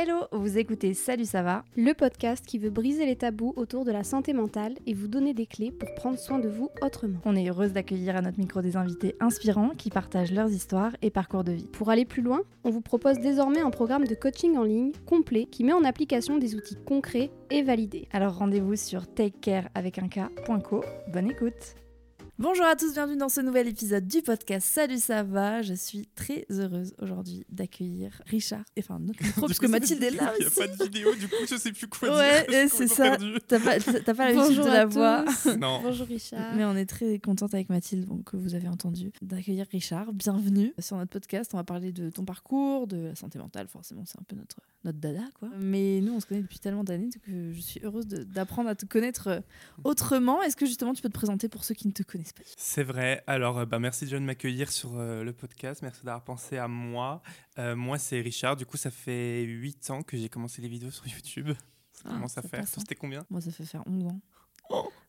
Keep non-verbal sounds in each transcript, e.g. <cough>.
Hello, vous écoutez Salut ça va le podcast qui veut briser les tabous autour de la santé mentale et vous donner des clés pour prendre soin de vous autrement. On est heureuse d'accueillir à notre micro des invités inspirants qui partagent leurs histoires et parcours de vie. Pour aller plus loin, on vous propose désormais un programme de coaching en ligne complet qui met en application des outils concrets et validés. Alors rendez-vous sur takecare avec un. Bonne écoute Bonjour à tous, bienvenue dans ce nouvel épisode du podcast Salut ça va? Je suis très heureuse aujourd'hui d'accueillir Richard, enfin notre micro, <laughs> parce que Mathilde est là Il n'y a aussi. pas de vidéo, du coup je sais plus quoi Ouais, dire. <laughs> et Je c'est ça. T'as pas, t'as pas l'habitude <laughs> Bonjour de la voix? Non. Bonjour Richard. Mais on est très contente avec Mathilde, bon, que vous avez entendu, d'accueillir Richard. Bienvenue sur notre podcast. On va parler de ton parcours, de la santé mentale, forcément, c'est un peu notre, notre dada, quoi. Mais nous, on se connaît depuis tellement d'années que je suis heureuse d'apprendre à te connaître euh, autrement. Est-ce que justement tu peux te présenter pour ceux qui ne te connaissent pas C'est vrai. Alors, euh, bah, merci John de m'accueillir sur euh, le podcast. Merci d'avoir pensé à moi. Euh, moi, c'est Richard. Du coup, ça fait 8 ans que j'ai commencé les vidéos sur <laughs> YouTube. Ça Ah, commence à faire. hein. C'était combien? Moi, ça fait faire 11 ans.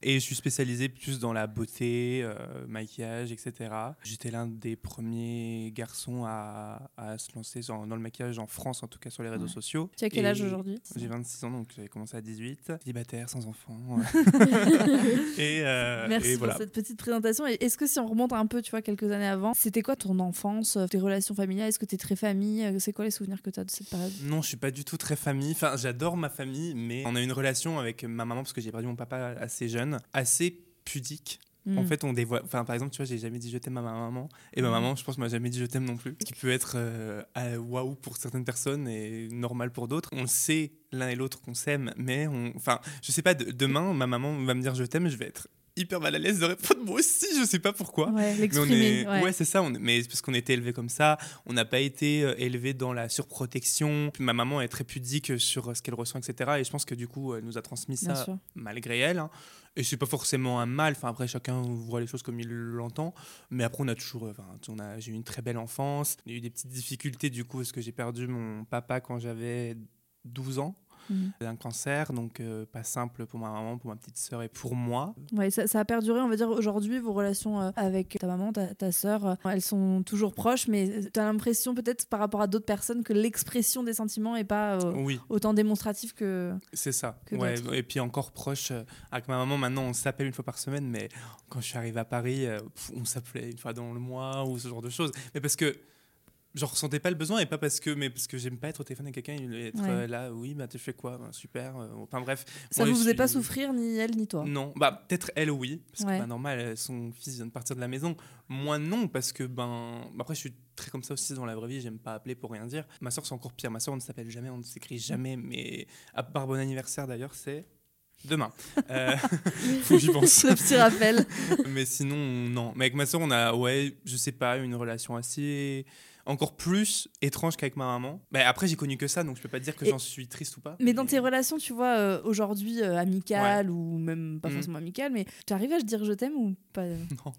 Et je suis spécialisé plus dans la beauté, euh, maquillage, etc. J'étais l'un des premiers garçons à, à se lancer dans, dans le maquillage en France, en tout cas sur les réseaux Ouais. sociaux. Tu as quel âge aujourd'hui? J'ai 26 ans, donc j'avais commencé à 18. Célibataire, sans enfant. <laughs> et, euh, Merci et pour cette petite présentation. Est-ce que si on remonte un peu, tu vois, quelques années avant, c'était quoi ton enfance, euh, tes relations familiales? Est-ce que tu es très famille? C'est quoi les souvenirs que tu as de cette période? Non, je suis pas du tout très famille. Enfin, j'adore ma famille, mais on a une relation avec ma maman parce que j'ai perdu mon papa assez jeune, assez pudique. En Hmm. fait, on dévoile. Enfin, par exemple, tu vois, j'ai jamais dit je t'aime à ma maman. Et ma Mhm. maman, je pense, m'a jamais dit je t'aime non plus. Ce qui peut être euh, waouh pour certaines personnes et normal pour d'autres. On le sait l'un et l'autre qu'on s'aime, mais on. Enfin, je sais pas, de- demain, ma maman va me dire je t'aime, je vais être hyper mal à l'aise de répondre moi aussi, je sais pas pourquoi. Ouais, l'exprimer. est- ouais. ouais, c'est ça. on Mais c'est parce qu'on était élevé comme ça. On n'a pas été euh, élevé dans la surprotection. Puis ma maman est très pudique sur euh, ce qu'elle ressent, etc. Et je pense que du coup, elle nous a transmis Bien ça sûr. malgré elle. hein. Et c'est pas forcément un mal. Enfin, après, chacun voit les choses comme il l'entend. Mais après, on a toujours. euh, Enfin, on a, j'ai eu une très belle enfance. A eu des petites difficultés du coup, parce que j'ai perdu mon papa quand j'avais 12 ans. Mhm. d'un cancer, donc euh, pas simple pour ma maman, pour ma petite sœur et pour moi. Ouais, ça, ça a perduré, on va dire, aujourd'hui, vos relations euh, avec ta maman, ta, ta sœur, euh, elles sont toujours proches, mais tu as l'impression, peut-être par rapport à d'autres personnes, que l'expression des sentiments est pas euh, Oui. autant démonstrative que. C'est ça. que Ouais, et puis encore proche avec ma maman. Maintenant, on s'appelle une fois par semaine, mais quand je suis arrivé à Paris, on s'appelait une fois dans le mois ou ce genre de choses. Mais parce que je ressentais pas le besoin et pas parce que, mais parce que j'aime pas être au téléphone avec quelqu'un et être Ouais. euh, là. Oui, bah tu fais quoi? Bah, Super. euh, enfin bref. Ça Moi, vous faisait pas souffrir, ni elle, ni toi? Non, bah peut-être elle oui, parce Ouais. que bah, normal, euh, son fils vient de partir de la maison. Moi non, parce que ben après je suis très comme ça aussi dans la vraie vie, j'aime pas appeler pour rien dire. Ma soeur c'est encore pire, ma soeur on ne s'appelle jamais, on ne s'écrit jamais, mais à part bon anniversaire d'ailleurs c'est demain. Euh, <laughs> faut que j'y pense. Le petit rappel. <laughs> mais sinon non. Mais avec ma soeur on a ouais, je sais pas, une relation assez encore plus étrange qu'avec ma maman. Mais après j'ai connu que ça, donc je peux pas dire que j'en suis triste ou pas. Mais dans tes relations, tu vois, euh, aujourd'hui, euh, amicales ou même pas Mhm. forcément amicales, mais tu arrives à te dire je t'aime ou pas? <laughs> Non.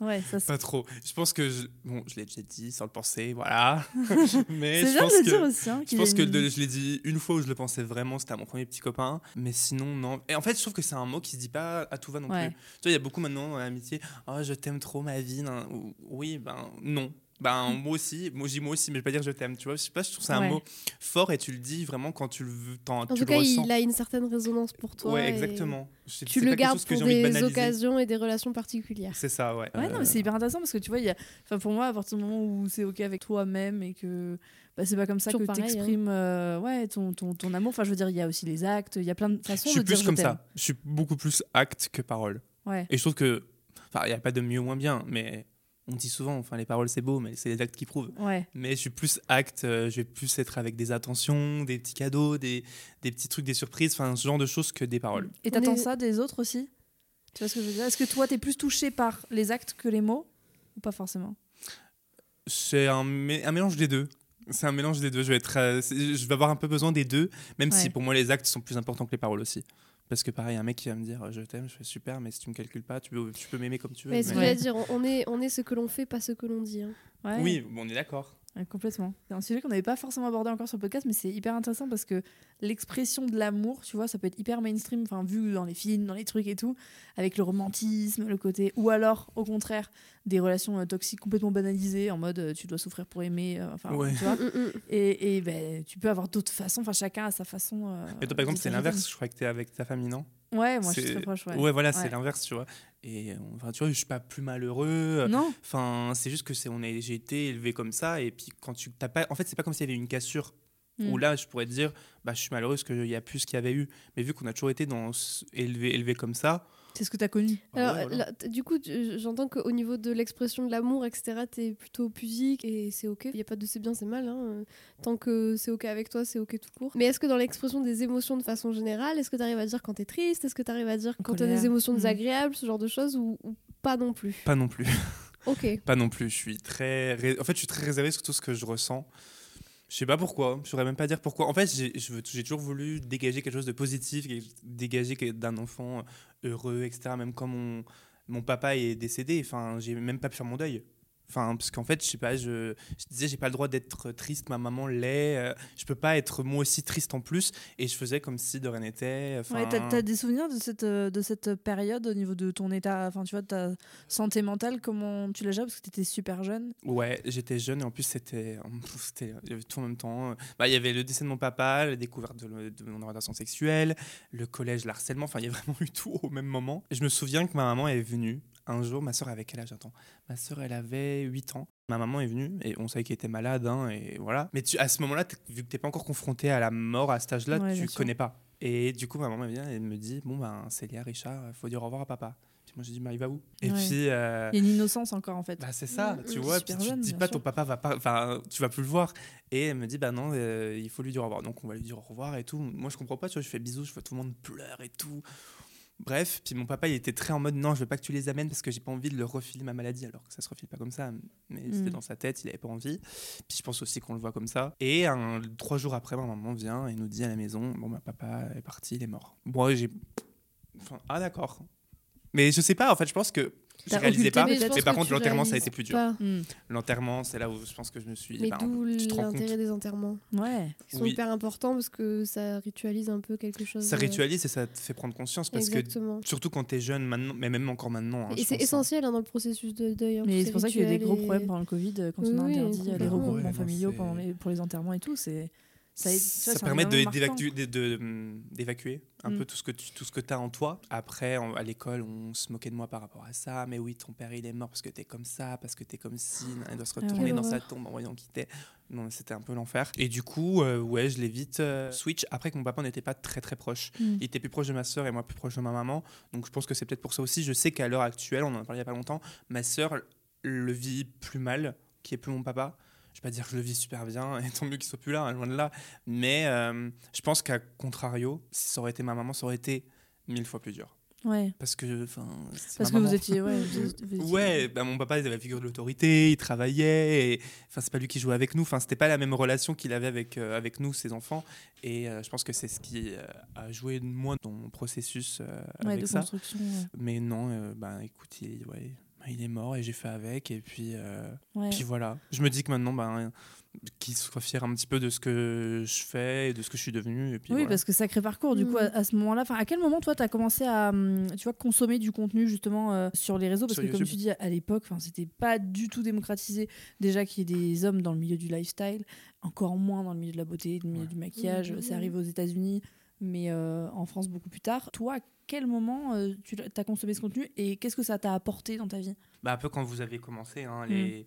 Ouais, ça. Pas trop. Je pense que je... bon, je l'ai déjà dit sans le penser, voilà. <laughs> Mais C'est je pense de le que dire aussi. Hein, je qu'il pense que de- je l'ai dit une fois où je le pensais vraiment, c'était à mon premier petit copain. Mais sinon, non. Et en fait, je trouve que c'est un mot qui se dit pas à tout va non Ouais. plus. Tu vois, il y a beaucoup maintenant dans l'amitié. Oh, je t'aime trop, ma vie. Ou- Oui, ben non. Ben, moi aussi, moi je dis moi aussi, mais je vais pas dire je t'aime, tu vois. Je sais pas, je trouve que c'est un Ouais. mot fort et tu le dis vraiment quand tu le veux, En tu tout le cas, ressens. il a une certaine résonance pour toi. ouais, exactement. Tu le gardes pour de des occasions et des relations particulières. C'est ça, ouais. Ouais, non, Euh, mais c'est hyper intéressant parce que tu vois, il y a... enfin, pour moi, à partir du moment où c'est OK avec toi-même et que bah, c'est pas comme ça Toujours que pareil, tu hein. exprimes ouais, ton, ton, ton amour. Enfin, je veux dire, il y a aussi les actes, il y a plein de façons je suis de dire plus comme je t'aime. ça. Je suis beaucoup plus acte que parole. Ouais. Et je trouve que, enfin, il n'y a pas de mieux ou moins bien, mais on dit souvent, enfin, les paroles c'est beau, mais c'est les actes qui prouvent. Ouais. Mais je suis plus acte, euh, je vais plus être avec des attentions, des petits cadeaux, des, des petits trucs, des surprises, enfin, ce genre de choses que des paroles. Et t'attends est- ça des autres aussi? Tu vois ce que je veux dire? Est-ce que toi, t'es plus touché par les actes que les mots Ou pas forcément? C'est un, mé- un mélange des deux. C'est un mélange des deux. Je vais, être, euh, je vais avoir un peu besoin des deux, même si pour moi les actes sont plus importants que les paroles aussi. Parce que pareil, un mec qui va me dire euh, je t'aime, je fais super, mais si tu me calcules pas, tu peux, tu peux m'aimer comme tu veux. Mais ce mais- que j'allais dire, on- on est, on est ce que l'on fait, pas ce que l'on dit. hein. Ouais. Oui, bon, on est d'accord. Ouais, complètement. C'est un sujet qu'on n'avait pas forcément abordé encore sur le podcast, mais c'est hyper intéressant parce que l'expression de l'amour, tu vois, ça peut être hyper mainstream, enfin vu dans les films, dans les trucs et tout, avec le romantisme, le côté, ou alors au contraire des relations euh, toxiques complètement banalisées, en mode euh, tu dois souffrir pour aimer, euh, enfin Ouais. tu vois. Mm, mm, mm. Et, et ben, tu peux avoir d'autres façons, enfin chacun a sa façon. euh, Et toi, par exemple, c'est l'inverse. Je crois que t'es avec ta famille, non? Ouais, moi je suis C'est- très proche. Ouais. Ouais, voilà, Ouais. c'est l'inverse, tu vois. Et enfin, tu vois, je suis pas plus malheureux. Non, Enfin, c'est juste que c'est on est j'ai été élevé comme ça et puis quand tu t'as pas en fait, c'est pas comme s'il y avait une cassure Mm. où là je pourrais te dire bah je suis malheureux parce qu'il y a plus ce qu'il y avait eu. Mais vu qu'on a toujours été dans élevé élevé comme ça, c'est ce que tu as connu. Alors, ouais, voilà. là, t- du coup, tu- j'entends qu'au niveau de l'expression de l'amour, etc., t'es plutôt pudique et c'est ok. Il n'y a pas de c'est bien, c'est mal. hein. Tant que c'est ok avec toi, c'est ok tout court. Mais est-ce que dans l'expression des émotions de façon générale, est-ce que tu arrives à dire quand t'es triste? Est-ce que tu arrives à dire quand t'as colère. des émotions Mhm. désagréables, ce genre de choses ou, ou pas non plus? Pas non plus. Ok. <laughs> Pas non plus. Je suis très. ré- En fait, je suis très réservé sur tout ce que je ressens. Je sais pas pourquoi. Je saurais même pas dire pourquoi. En fait, j'ai toujours voulu dégager quelque chose de positif, dégager d'un enfant heureux, etc. Même quand mon, mon papa est décédé, enfin, j'ai même pas pu faire mon deuil. Enfin, parce qu'en fait, je sais pas, je, je disais, j'ai pas le droit d'être triste, ma maman l'est, euh, je peux pas être moi aussi triste en plus, et je faisais comme si de rien n'était. Ouais, t'as, t'as des souvenirs de cette, euh, de cette période au niveau de ton état, enfin tu vois, ta santé mentale, comment tu l'as géré parce que t'étais super jeune. Ouais, j'étais jeune et en plus c'était, c'était il y avait tout en même temps. Bah, il y avait le décès de mon papa, la découverte de, le- de mon orientation sexuelle, le collège, le harcèlement. Enfin, il y a <laughs> vraiment eu tout au même moment. Et je me souviens que ma maman est venue un jour. Ma soeur avait quel âge Attends, ma soeur elle avait 8 ans. Ma maman est venue et on savait qu'elle était malade hein, et voilà. Mais tu, à ce moment-là, vu que t'es pas encore confronté à la mort à cet âge-là, Ouais, tu connais pas. Et du coup, ma maman vient et me dit bon ben Célia, Richard, faut dire au revoir à papa. Puis moi je dis bah il va où? Et Ouais. puis euh, Il y a une innocence encore en fait. bah c'est ça, tu vois, puis tu jeune, te dis pas sûr. ton papa va pas, enfin tu vas plus le voir. Et elle me dit bah non, euh, il faut lui dire au revoir. Donc on va lui dire au revoir et tout. Moi je comprends pas, tu vois, je fais bisous, je vois tout le monde pleure et tout. Bref, puis mon papa il était très en mode non, je veux pas que tu les amènes parce que j'ai pas envie de leur refiler ma maladie alors que ça se refile pas comme ça, mais c'était Mm. dans sa tête, il avait pas envie. Puis je pense aussi qu'on le voit comme ça. Et un, trois jours après, ma maman vient et nous dit à la maison bon bah papa est parti, il est mort. Moi j'ai, enfin, ah d'accord. Mais je sais pas, en fait, je pense que je réalisais pas. mais Mais, par contre, l'enterrement, ça a été plus dur. pas. Hmm. L'enterrement, c'est là où je pense que je me suis. Mais bah, d'où l'intérêt des enterrements? Ouais. Ils sont Oui. hyper importants parce que ça ritualise un peu quelque chose. Ça euh, ritualise et ça te fait prendre conscience parce Exactement. que surtout quand t'es jeune maintenant, mais même encore maintenant. hein, Et c'est hein. essentiel hein, dans le processus de deuil. Mais ces c'est pour ça qu'il y a eu des gros et- problèmes pendant le Covid euh, quand Oui, on a interdit euh, les regroupements familiaux pour les enterrements et tout. C'est ça, tu ça un permet événement d'évacuer- un Mm. peu tout ce que tu tout ce que as en toi. Après, à l'école, on se moquait de moi par rapport à ça. Mais oui, ton père, il est mort parce que t'es comme ça, parce que t'es comme si. Il doit se Ah retourner dans sa Quelle tombe en voyant qui t'es. Non, c'était un peu l'enfer. Et du coup, euh, ouais, je l'ai vite euh, switch. Après que mon papa n'était pas très très proche. Mm. Il était plus proche de ma sœur et moi plus proche de ma maman. Donc je pense que c'est peut-être pour ça aussi. Je sais qu'à l'heure actuelle, on en a parlé il y a pas longtemps, ma sœur le vit plus mal, qui est plus mon papa. Je vais pas dire que je le vis super bien, <laughs> et tant mieux qu'il soit plus là, hein, loin de là. Mais euh, je pense qu'à contrario, si ça aurait été ma maman, ça aurait été mille fois plus dur. Ouais. Parce que, Parce que vous étiez. Ouais, vous- étiez- Ouais, bah, mon papa il avait la figure de l'autorité, il travaillait, enfin c'est pas lui qui jouait avec nous, enfin c'était pas la même relation qu'il avait avec euh, avec nous ses enfants, et euh, je pense que c'est ce qui euh, a joué de moi dans mon processus Ouais, avec de ça. construction. Mais non, bah écoute, il, ouais, il est mort et j'ai fait avec, et puis euh, Ouais. puis voilà. Je me dis que maintenant, bah, qu'il soit fier un petit peu de ce que je fais et de ce que je suis devenu, et puis Oui, voilà. parce que sacré parcours. Du Mm. coup, à, à ce moment-là, enfin, à quel moment toi, tu as commencé à, hum, tu vois, consommer du contenu justement euh, sur les réseaux? Parce Sur que comme tu dis, à l'époque, enfin, c'était pas du tout démocratisé. Déjà qu'il y ait des hommes dans le milieu du lifestyle, encore moins dans le milieu de la beauté, le milieu Ouais. du maquillage. Mhm. C'est arrivé aux États-Unis, mais euh, en France beaucoup plus tard. Toi, à quel moment euh, tu as consommé ce contenu et qu'est-ce que ça t'a apporté dans ta vie? Bah, un peu quand vous avez commencé, hein, Mm. les,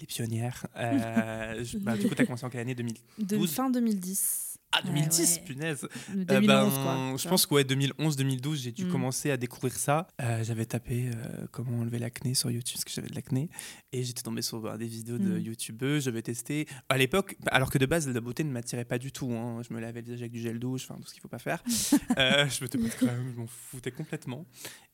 les pionnières. Euh, <laughs> bah, du coup, tu as commencé en quelle année? 2000 De 12. fin 2010. Ah, 2010, ouais. punaise Euh, 2011, ben, quoi. Je pense que ouais, 2011-2012, j'ai dû Mm. commencer à découvrir ça. Euh, j'avais tapé euh, comment enlever l'acné sur YouTube, parce que j'avais de l'acné. Et j'étais tombé sur bah, des vidéos de Mm. YouTubeuses, j'avais testé. À l'époque, bah, alors que de base, la beauté ne m'attirait pas du tout. hein. Je me lavais le visage avec du gel douche, enfin, tout ce qu'il faut pas faire. <laughs> Euh, je me je m'en foutais complètement.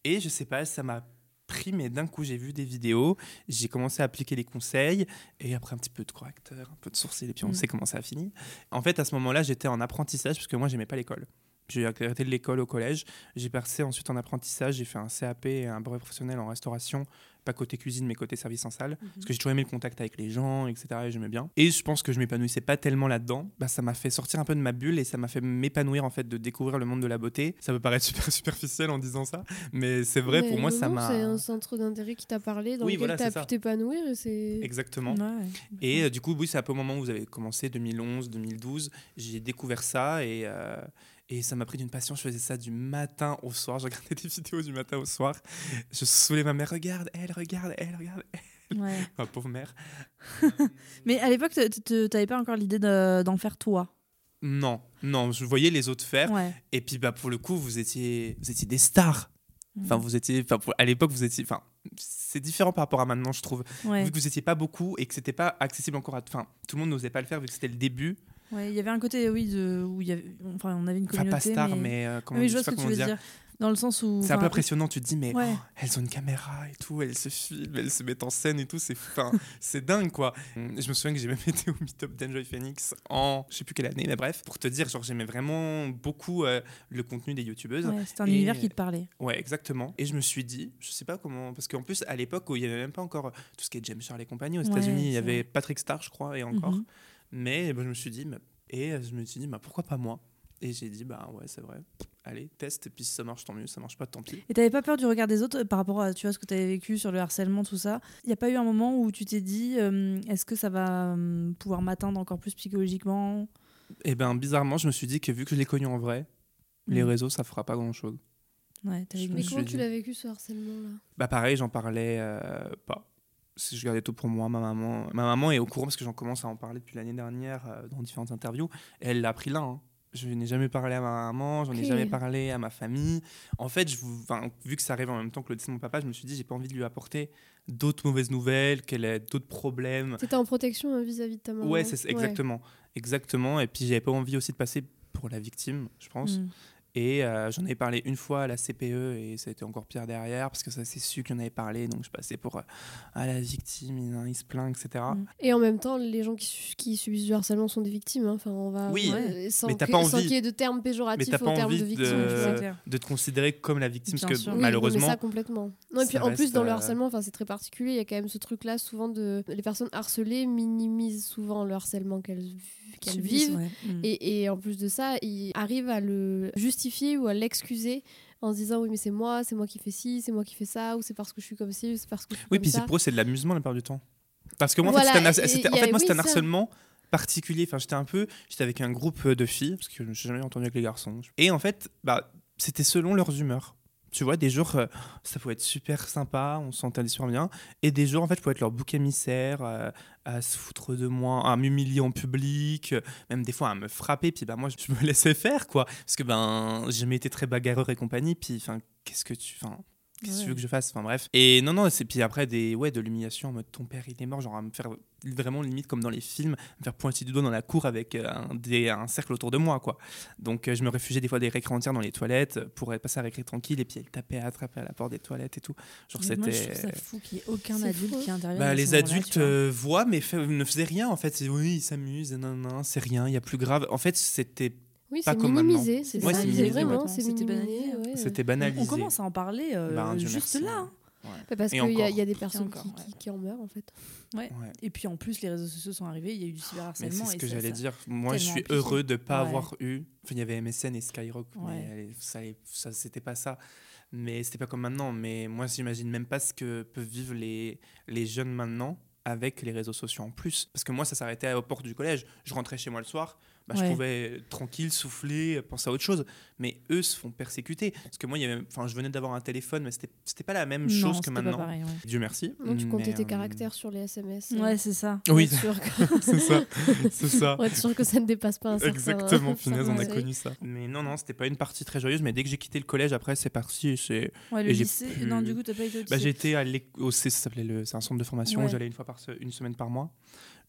Et je sais pas, ça m'a pris, mais d'un coup, j'ai vu des vidéos, j'ai commencé à appliquer les conseils, et après un petit peu de correcteur, un peu de sourcil, et puis on Mm. sait comment ça a fini. En fait, à ce moment-là, j'étais en apprentissage, parce que moi, j'aimais pas l'école. J'ai arrêté de l'école au collège, j'ai passé ensuite en apprentissage, j'ai fait un CAP et un brevet professionnel en restauration, pas côté cuisine, mais côté service en salle, parce que j'ai toujours aimé le contact avec les gens, etc., et j'aimais bien. Et je pense que je m'épanouissais pas tellement là-dedans, bah, ça m'a fait sortir un peu de ma bulle, et ça m'a fait m'épanouir, en fait, de découvrir le monde de la beauté. Ça peut paraître <laughs> super superficiel en disant ça, mais c'est vrai, Mais pour moi, non, ça m'a... C'est un centre d'intérêt qui t'a parlé, dans Oui, lequel voilà, t'as c'est ça. pu t'épanouir. Et c'est... Exactement. Ouais. Et euh, du coup, oui, c'est un peu au moment où vous avez commencé, 2011, 2012. J'ai découvert ça et, euh, et ça m'a pris d'une passion. Je faisais ça du matin au soir. Je regardais <laughs> des vidéos du matin au soir. Je saoulais ma mère. Regarde, elle, regarde, elle, regarde. elle. Ouais. <laughs> Ma pauvre mère. <laughs> Mais à l'époque, t- t- t'avais pas encore l'idée de- d'en faire toi? Non, non, je voyais les autres faire. Ouais. Et puis, bah, pour le coup, vous étiez, vous étiez des stars. Enfin, vous étiez, enfin, à l'époque, vous étiez, enfin, c'est différent par rapport à maintenant, je trouve. Ouais. Vu que vous étiez pas beaucoup et que c'était pas accessible encore à, enfin, tout le monde n'osait pas le faire vu que c'était le début. Ouais, il y avait un côté, oui, de, où il y avait, enfin, on avait une Enfin, communauté. pas star, mais, mais, euh, comment, oui, je vois ce que tu comment veux dire. dire. Dans le sens où. C'est un peu impressionnant, tu te dis, mais Ouais. oh, elles ont une caméra et tout, elles se filment, elles se mettent en scène et tout, c'est <laughs> c'est dingue quoi. Je me souviens que j'ai même <laughs> été au meet-up d'Enjoy Phoenix en je sais plus quelle année, mais bref, pour te dire, genre j'aimais vraiment beaucoup euh, le contenu des youtubeuses. ouais, c'était un Et- univers qui te parlait. Ouais, exactement. Et je me suis dit, je sais pas comment, parce qu'en plus, à l'époque où il y avait même pas encore tout ce qui est James Charles et compagnie aux Ouais, États-Unis, il y c'est avait. Patrick Star, je crois, et encore. Mhm. Mais bah, je me suis dit, et je me suis dit, bah, pourquoi pas moi? Et j'ai dit, bah ouais, c'est vrai. Allez, teste, et puis si ça marche, tant mieux, ça marche pas, tant pis. Et t'avais pas peur du regard des autres euh, par rapport à tu vois, ce que t'avais vécu sur le harcèlement, tout ça? Il n'y a pas eu un moment où tu t'es dit euh, est-ce que ça va euh, pouvoir m'atteindre encore plus psychologiquement? Et ben bizarrement, je me suis dit que vu que je l'ai connu en vrai, les Mm. réseaux, ça fera pas grand-chose. Ouais, Mais me comment tu l'as vécu ce harcèlement-là? Bah pareil, j'en parlais euh, pas. Si je gardais tout pour moi, ma maman, ma maman est au courant parce que j'en commence à en parler depuis l'année dernière euh, dans différentes interviews. Et elle l'a appris là. hein. Je n'ai jamais parlé à ma maman, j'en ai Ok. jamais parlé à ma famille. En fait, je, vu que ça arrive en même temps que le décès de mon papa, je me suis dit j'ai pas envie de lui apporter d'autres mauvaises nouvelles, qu'elle ait d'autres problèmes. T'étais en protection hein, vis-à-vis de ta maman. Ouais, c'est Ouais. exactement, exactement. Et puis j'avais pas envie aussi de passer pour la victime, je pense. Mm. Et euh, j'en ai parlé une fois à la CPE et ça a été encore pire derrière parce que ça s'est su qu'il en avait parlé. Donc je passais pour euh, ah, la victime, il, il se plaint, etc. Mm. Et en même temps, les gens qui, su- qui subissent du harcèlement sont des victimes. hein. Enfin, on va Oui, ouais, sans mais t'as que- pas sans envie- qu'il y ait de termes péjoratifs Mais t'as au pas terme envie de de- victime. C'est clair. De te considérer comme la victime Bien parce que sûr. Oui, malheureusement. ça complètement. Non, et puis en plus dans le euh, harcèlement, enfin c'est très particulier. Il y a quand même ce truc-là souvent de les personnes harcelées minimisent souvent le harcèlement qu'elles qu'elles Subissent, vivent. ouais. Mm. Et, et en plus de ça, ils arrivent à le justifier ou à l'excuser en se disant oui mais c'est moi, c'est moi qui fais ci, c'est moi qui fais ça, ou c'est parce que je suis comme ci, c'est parce que je suis Oui, comme puis ça. c'est pour eux, c'est de l'amusement la plupart du temps. Parce que moi, en fait, c'était un, en fait, moi, oui, harcèlement particulier. Enfin, j'étais un peu, j'étais avec un groupe de filles parce que je me suis jamais entendu avec les garçons. Et en fait, bah, c'était selon leurs humeurs. Tu vois, des jours, euh, ça pouvait être super sympa, on s'entendait super bien. Et des jours, en fait, je pouvais être leur bouc émissaire, euh, à se foutre de moi, à m'humilier en public, euh, même des fois à me frapper. Puis bah, moi, je <laughs> me laissais faire, quoi. Parce que ben, j'ai jamais été très bagarreur et compagnie. Puis, enfin, qu'est-ce que tu. Enfin, Qu'est-ce que tu veux que je fasse Enfin bref. Et non, non, c'est puis après des, ouais, de l'humiliation en mode ton père il est mort, genre à me faire vraiment limite comme dans les films, me faire pointer du doigt dans la cour avec euh, un, des- un cercle autour de moi, quoi. Donc euh, je me réfugiais des fois des récrans entières dans les toilettes pour être passer à récré tranquille et puis elle tapait, attrapait à la porte des toilettes et tout. Genre Mais Moi, je c'était. trouve ça fou qu'il n'y ait aucun adulte fou. qui intervienne. Bah, à ce les adultes euh, voient mais fait- ne faisaient rien en fait. C'est oui, ils s'amusent, non, non, c'est rien, il y a plus grave. En fait, c'était Oui, pas c'est minimisé. C'est Ouais, vraiment, C'était banalisé. ouais. c'était On- banalisé. On commence à en parler euh, Ben, Dieu juste merci. là. hein. Ouais. Bah, Parce qu'il y, a- y des personnes encore, qui, ouais. qui- qui en meurent en fait. Ouais. Et puis en plus, les réseaux sociaux sont arrivés, il y a eu du cyberharcèlement. c'est ce que j'allais dire. Moi, je suis heureux de ne pas Ouais. avoir eu. Enfin, il y avait MSN et Skyrock, Ouais. mais ça, ça c'était pas ça. Mais c'était pas comme maintenant. Mais moi, j'imagine même pas ce que peuvent vivre les, les jeunes maintenant avec les réseaux sociaux en plus. Parce que moi, ça s'arrêtait aux portes du collège. Je rentrais chez moi le soir. Bah, Je pouvais tranquille souffler, penser à autre chose. Mais eux se font persécuter. Parce que moi, il y avait, enfin, je venais d'avoir un téléphone, mais c'était c'était pas la même Non, chose que maintenant. pareil, ouais. Dieu merci. Donc tu comptais Mais, tes euh, caractères sur les SMS. euh, Ouais, c'est ça. Oui, que- <laughs> c'est ça. C'est ça. <laughs> pour être sûr que ça ne dépasse pas un certain Exactement, <laughs> finesse, on a connu ça. Mais non, non, c'était pas une partie très joyeuse, mais dès que j'ai quitté le collège, après, c'est parti. C'est... Ouais, le Et lycée. pu- Non, du coup, t'as pas été au Bah, lycée. à l'éc- au C, ça s'appelait le... c'est un centre de formation, Ouais. j'allais une fois par se- une semaine par mois.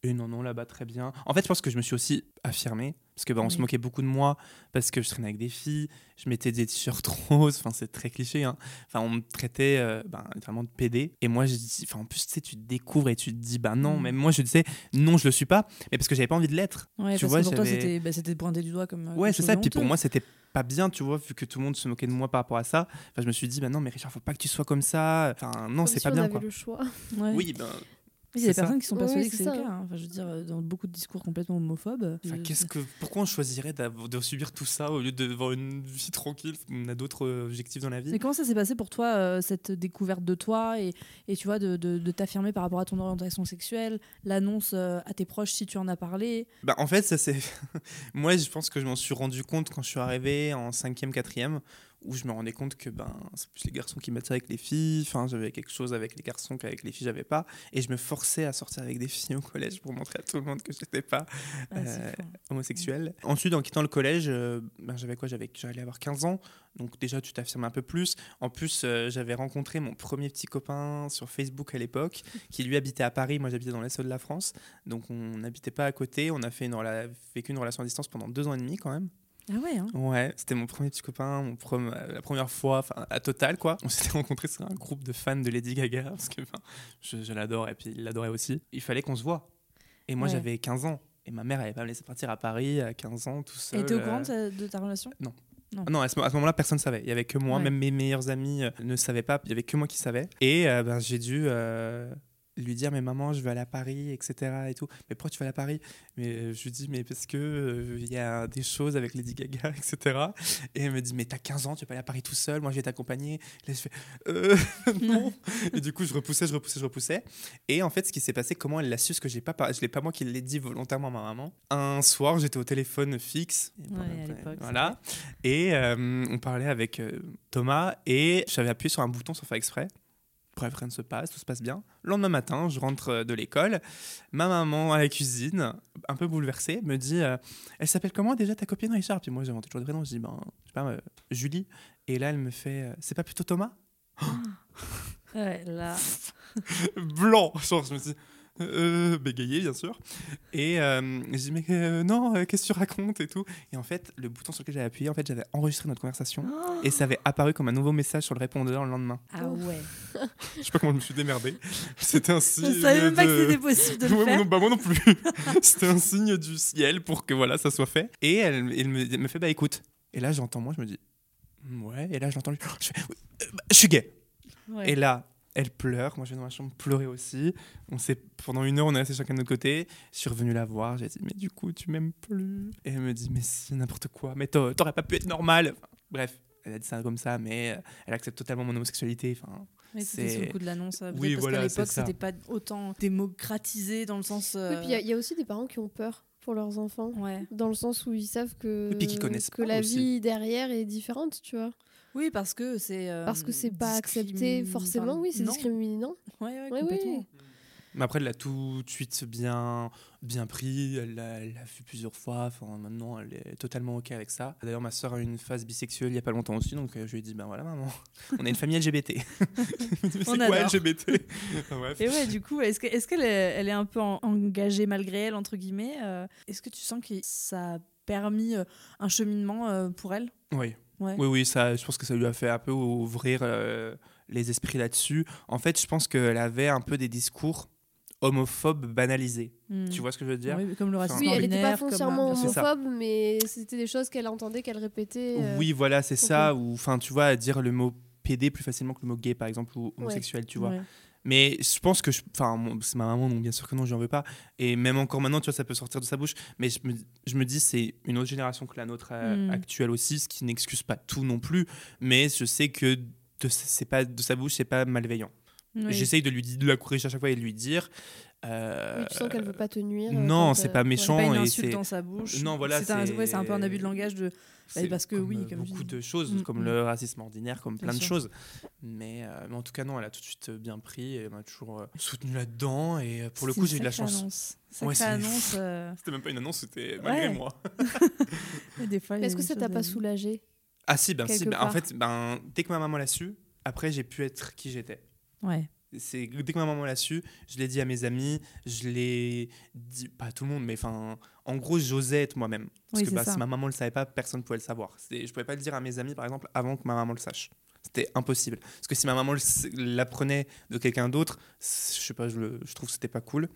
Et non, non, là-bas, très bien. En fait, je pense que je me suis aussi affirmé, Parce que bah, on se moquait beaucoup de moi parce que je traînais avec des filles, je mettais des t-shirts <laughs> roses, enfin c'est très cliché. Hein. Enfin, on me traitait euh, ben, littéralement de PD. Et moi, je dis, enfin, en plus, tu sais, tu te découvres et tu te dis, bah non, même moi, je disais, non, je le suis pas, mais parce que j'avais pas envie de l'être. Ouais, Tu parce vois, que pour toi, c'était bah, pointé du doigt comme. euh, Ouais, c'est ça. Puis pour moi, c'était pas bien, tu vois, vu que tout le monde se moquait de moi par rapport à ça. Enfin, je me suis dit, bah non, mais Richard, faut pas que tu sois comme ça. Enfin, non, c'est si pas on bien, avait quoi. le choix. <laughs> Ouais. Oui, ben, il y a des personnes qui sont persuadées oui, que c'est le cas. hein. Enfin, je veux dire, dans beaucoup de discours complètement homophobes. Enfin, euh, qu'est-ce que, pourquoi on choisirait de subir tout ça au lieu d'avoir une vie tranquille On a d'autres euh, objectifs dans la vie? Mais comment ça s'est passé pour toi, euh, cette découverte de toi et, et tu vois, de, de, de t'affirmer par rapport à ton orientation sexuelle, l'annonce euh, à tes proches si tu en as parlé? Bah, en fait, ça c'est. <laughs> Moi, je pense que je m'en suis rendu compte quand je suis arrivé en 5e, 4e, où je me rendais compte que ben, c'est plus les garçons qui m'attiraient avec les filles. Enfin, j'avais quelque chose avec les garçons qu'avec les filles, j'avais pas. Et je me forçais à sortir avec des filles au collège pour montrer à tout le monde que je n'étais pas Ah, Euh, homosexuel. Ensuite, en quittant le collège, euh, ben, j'avais quoi? J'allais avoir 15 ans. Donc, déjà, tu t'affirmes un peu plus. En plus, euh, j'avais rencontré mon premier petit copain sur Facebook à l'époque, <laughs> qui lui habitait à Paris. Moi, j'habitais dans l'Est de la France. Donc, on n'habitait pas à côté. On a fait une vécu une relation à distance pendant deux ans et demi, quand même. Ah ouais, hein. Ouais, c'était mon premier petit copain, mon prom- euh, la première fois, enfin, à Total, quoi. On s'était rencontrés sur un groupe de fans de Lady Gaga, <laughs> parce que je, je l'adore, et puis il l'adorait aussi. Il fallait qu'on se voit. Et moi, Ouais. j'avais 15 ans. Et ma mère, elle avait pas me laissé partir à Paris à 15 ans, tout seul. Et t'es au euh, courant de, ta- de ta relation? Non, à ce, à ce moment-là, personne ne savait. Il y avait que moi, Ouais. même mes meilleurs amis euh, ne savaient pas. Il y avait que moi qui savais. Et euh, ben, j'ai dû euh, lui dire, mais maman, je veux aller à Paris, etc. Et tout. Mais pourquoi tu vas aller à Paris? Mais euh, je lui dis, mais parce que euh, il y a des choses avec Lady Gaga, <laughs> etc. Et elle me dit, mais t'as 15 ans, tu vas pas aller à Paris tout seul. Moi, je vais t'accompagner. Là, je fais, euh, <laughs> non. <laughs> et du coup, je repoussais, je repoussais, je repoussais. Et en fait, ce qui s'est passé, comment elle l'a su, ce que j'ai pas, je l'ai pas moi qui l'ai dit volontairement à ma maman. Un soir, j'étais au téléphone fixe. Ouais, l'époque, Voilà. Et euh, on parlait avec Thomas et j'avais appuyé sur un bouton sans faire exprès. Bref, rien ne se passe, tout se passe bien. Le lendemain matin, je rentre euh, de l'école. Ma maman à la cuisine, un peu bouleversée, me dit euh, Elle s'appelle comment déjà ta copine Richard? Puis moi, j'inventais toujours des prénoms. Je dis Ben, je sais pas, euh, Julie. Et là, elle me fait euh, C'est pas plutôt Thomas? <gasps> Ouais, là. Blanc Genre, je me dis euh, bégayé bien sûr et euh, je dis mais euh, non euh, qu'est-ce que tu racontes et tout et en fait le bouton sur lequel j'avais appuyé en fait j'avais enregistré notre conversation et ça avait apparu comme un nouveau message sur le répondeur le lendemain Ah ouais. Je sais pas comment je me suis démerdé. C'était un signe. Je savais même pas que de- c'était possible de le Ouais, moi faire. non, bah, moi non plus. <laughs> C'était un signe du ciel pour que voilà, ça soit fait. Et elle, elle me, elle me fait bah écoute. Et là j'entends moi, je me dis ouais. Et là je l'entends lui. Je, fais, Oui, euh, bah, je suis gay. Ouais. Et là elle pleure. Moi je vais dans ma chambre pleurer aussi. On s'est pendant une heure on est resté chacun de notre côté. Je suis revenu la voir. J'ai dit mais du coup tu m'aimes plus. Et elle me dit mais si n'importe quoi. Mais t'a- t'aurais pas pu être normal. Enfin, bref. Elle a dit ça comme ça, mais euh, elle accepte totalement mon homosexualité. Enfin, Mais c'était c'est- sous le coup de l'annonce. euh, Oui, parce voilà, qu'à l'époque, c'était pas autant démocratisé dans le sens. Oui, euh, puis il y a- il y, a aussi des parents qui ont peur pour leurs enfants. Ouais. Dans le sens où ils savent que, Et puis qui connaissent que la aussi. vie derrière est différente, tu vois. Oui, parce que c'est. euh, Parce que c'est pas accepté forcément, enfin, oui, c'est discriminant. Ouais, ouais, Oui, complètement. oui. Mais après, elle l'a tout de suite bien, bien pris. Elle l'a vu plusieurs fois. Enfin, maintenant, elle est totalement OK avec ça. D'ailleurs, ma soeur a eu une phase bisexuelle il n'y a pas longtemps aussi. Donc, euh, je lui ai dit Ben voilà, maman, <laughs> on a une famille LGBT. <laughs> Mais c'est quoi adore. LGBT Enfin, bref. Et ouais, du coup, est-ce que- est-ce qu'elle est, elle est un peu en- engagée malgré elle, entre guillemets euh, Est-ce que tu sens que ça a permis un cheminement pour elle? Oui. Ouais. Oui, oui, ça, je pense que ça lui a fait un peu ouvrir euh, les esprits là-dessus. En fait, je pense qu'elle avait un peu des discours homophobes banalisés. Hmm. Tu vois ce que je veux dire? Oui, comme le racisme Oui, elle n'était pas comme, foncièrement homophobe, mais c'était des choses qu'elle entendait, qu'elle répétait. euh, Oui, voilà, c'est ça. Ou, enfin, tu vois, dire le mot PD plus facilement que le mot gay, par exemple, ou homosexuel, tu vois. Ouais. Mais je pense que, enfin, c'est ma maman, donc bien sûr que non, je n'en veux pas. Et même encore maintenant, tu vois, ça peut sortir de sa bouche. Mais je me, je me dis, c'est une autre génération que la nôtre euh, Mm. actuelle aussi, ce qui n'excuse pas tout non plus. Mais je sais que de, c'est pas, de sa bouche, c'est pas malveillant. Oui. J'essaye de lui de la corriger à chaque fois et de lui dire. Euh, Oui, tu sens qu'elle veut pas te nuire. euh, non, quand, c'est euh, pas ouais. méchant. pas une et insulte c'est- dans sa bouche. Non, voilà, C'est un, ouais, peu un abus de langage de. c'est parce que oui, euh, comme beaucoup dis. de choses, Mm, comme mm. le racisme ordinaire, comme Bien plein de sûr. choses. Mais, euh, mais en tout cas, non, elle a tout de suite bien pris et elle m'a toujours euh, soutenu là-dedans. Et euh, pour le coup, j'ai eu de la chance. Ouais, euh, C'était même pas une annonce, c'était malgré moi. <laughs> et des fois, Est-ce que ça t'a pas soulagé Ah si, ben, si ben, en fait, ben, dès que ma maman l'a su, après j'ai pu être qui j'étais. Ouais. C'est dès que ma maman l'a su, je l'ai dit à mes amis, je l'ai dit pas à tout le monde, mais enfin, en gros, j'osais être moi-même. Parce Oui, que bah, si ma maman le savait pas, personne ne pouvait le savoir. Je pouvais pas le dire à mes amis, par exemple, avant que ma maman le sache. C'était impossible. Parce que si ma maman l'apprenait de quelqu'un d'autre, je sais pas, je, le- je trouve que c'était pas cool.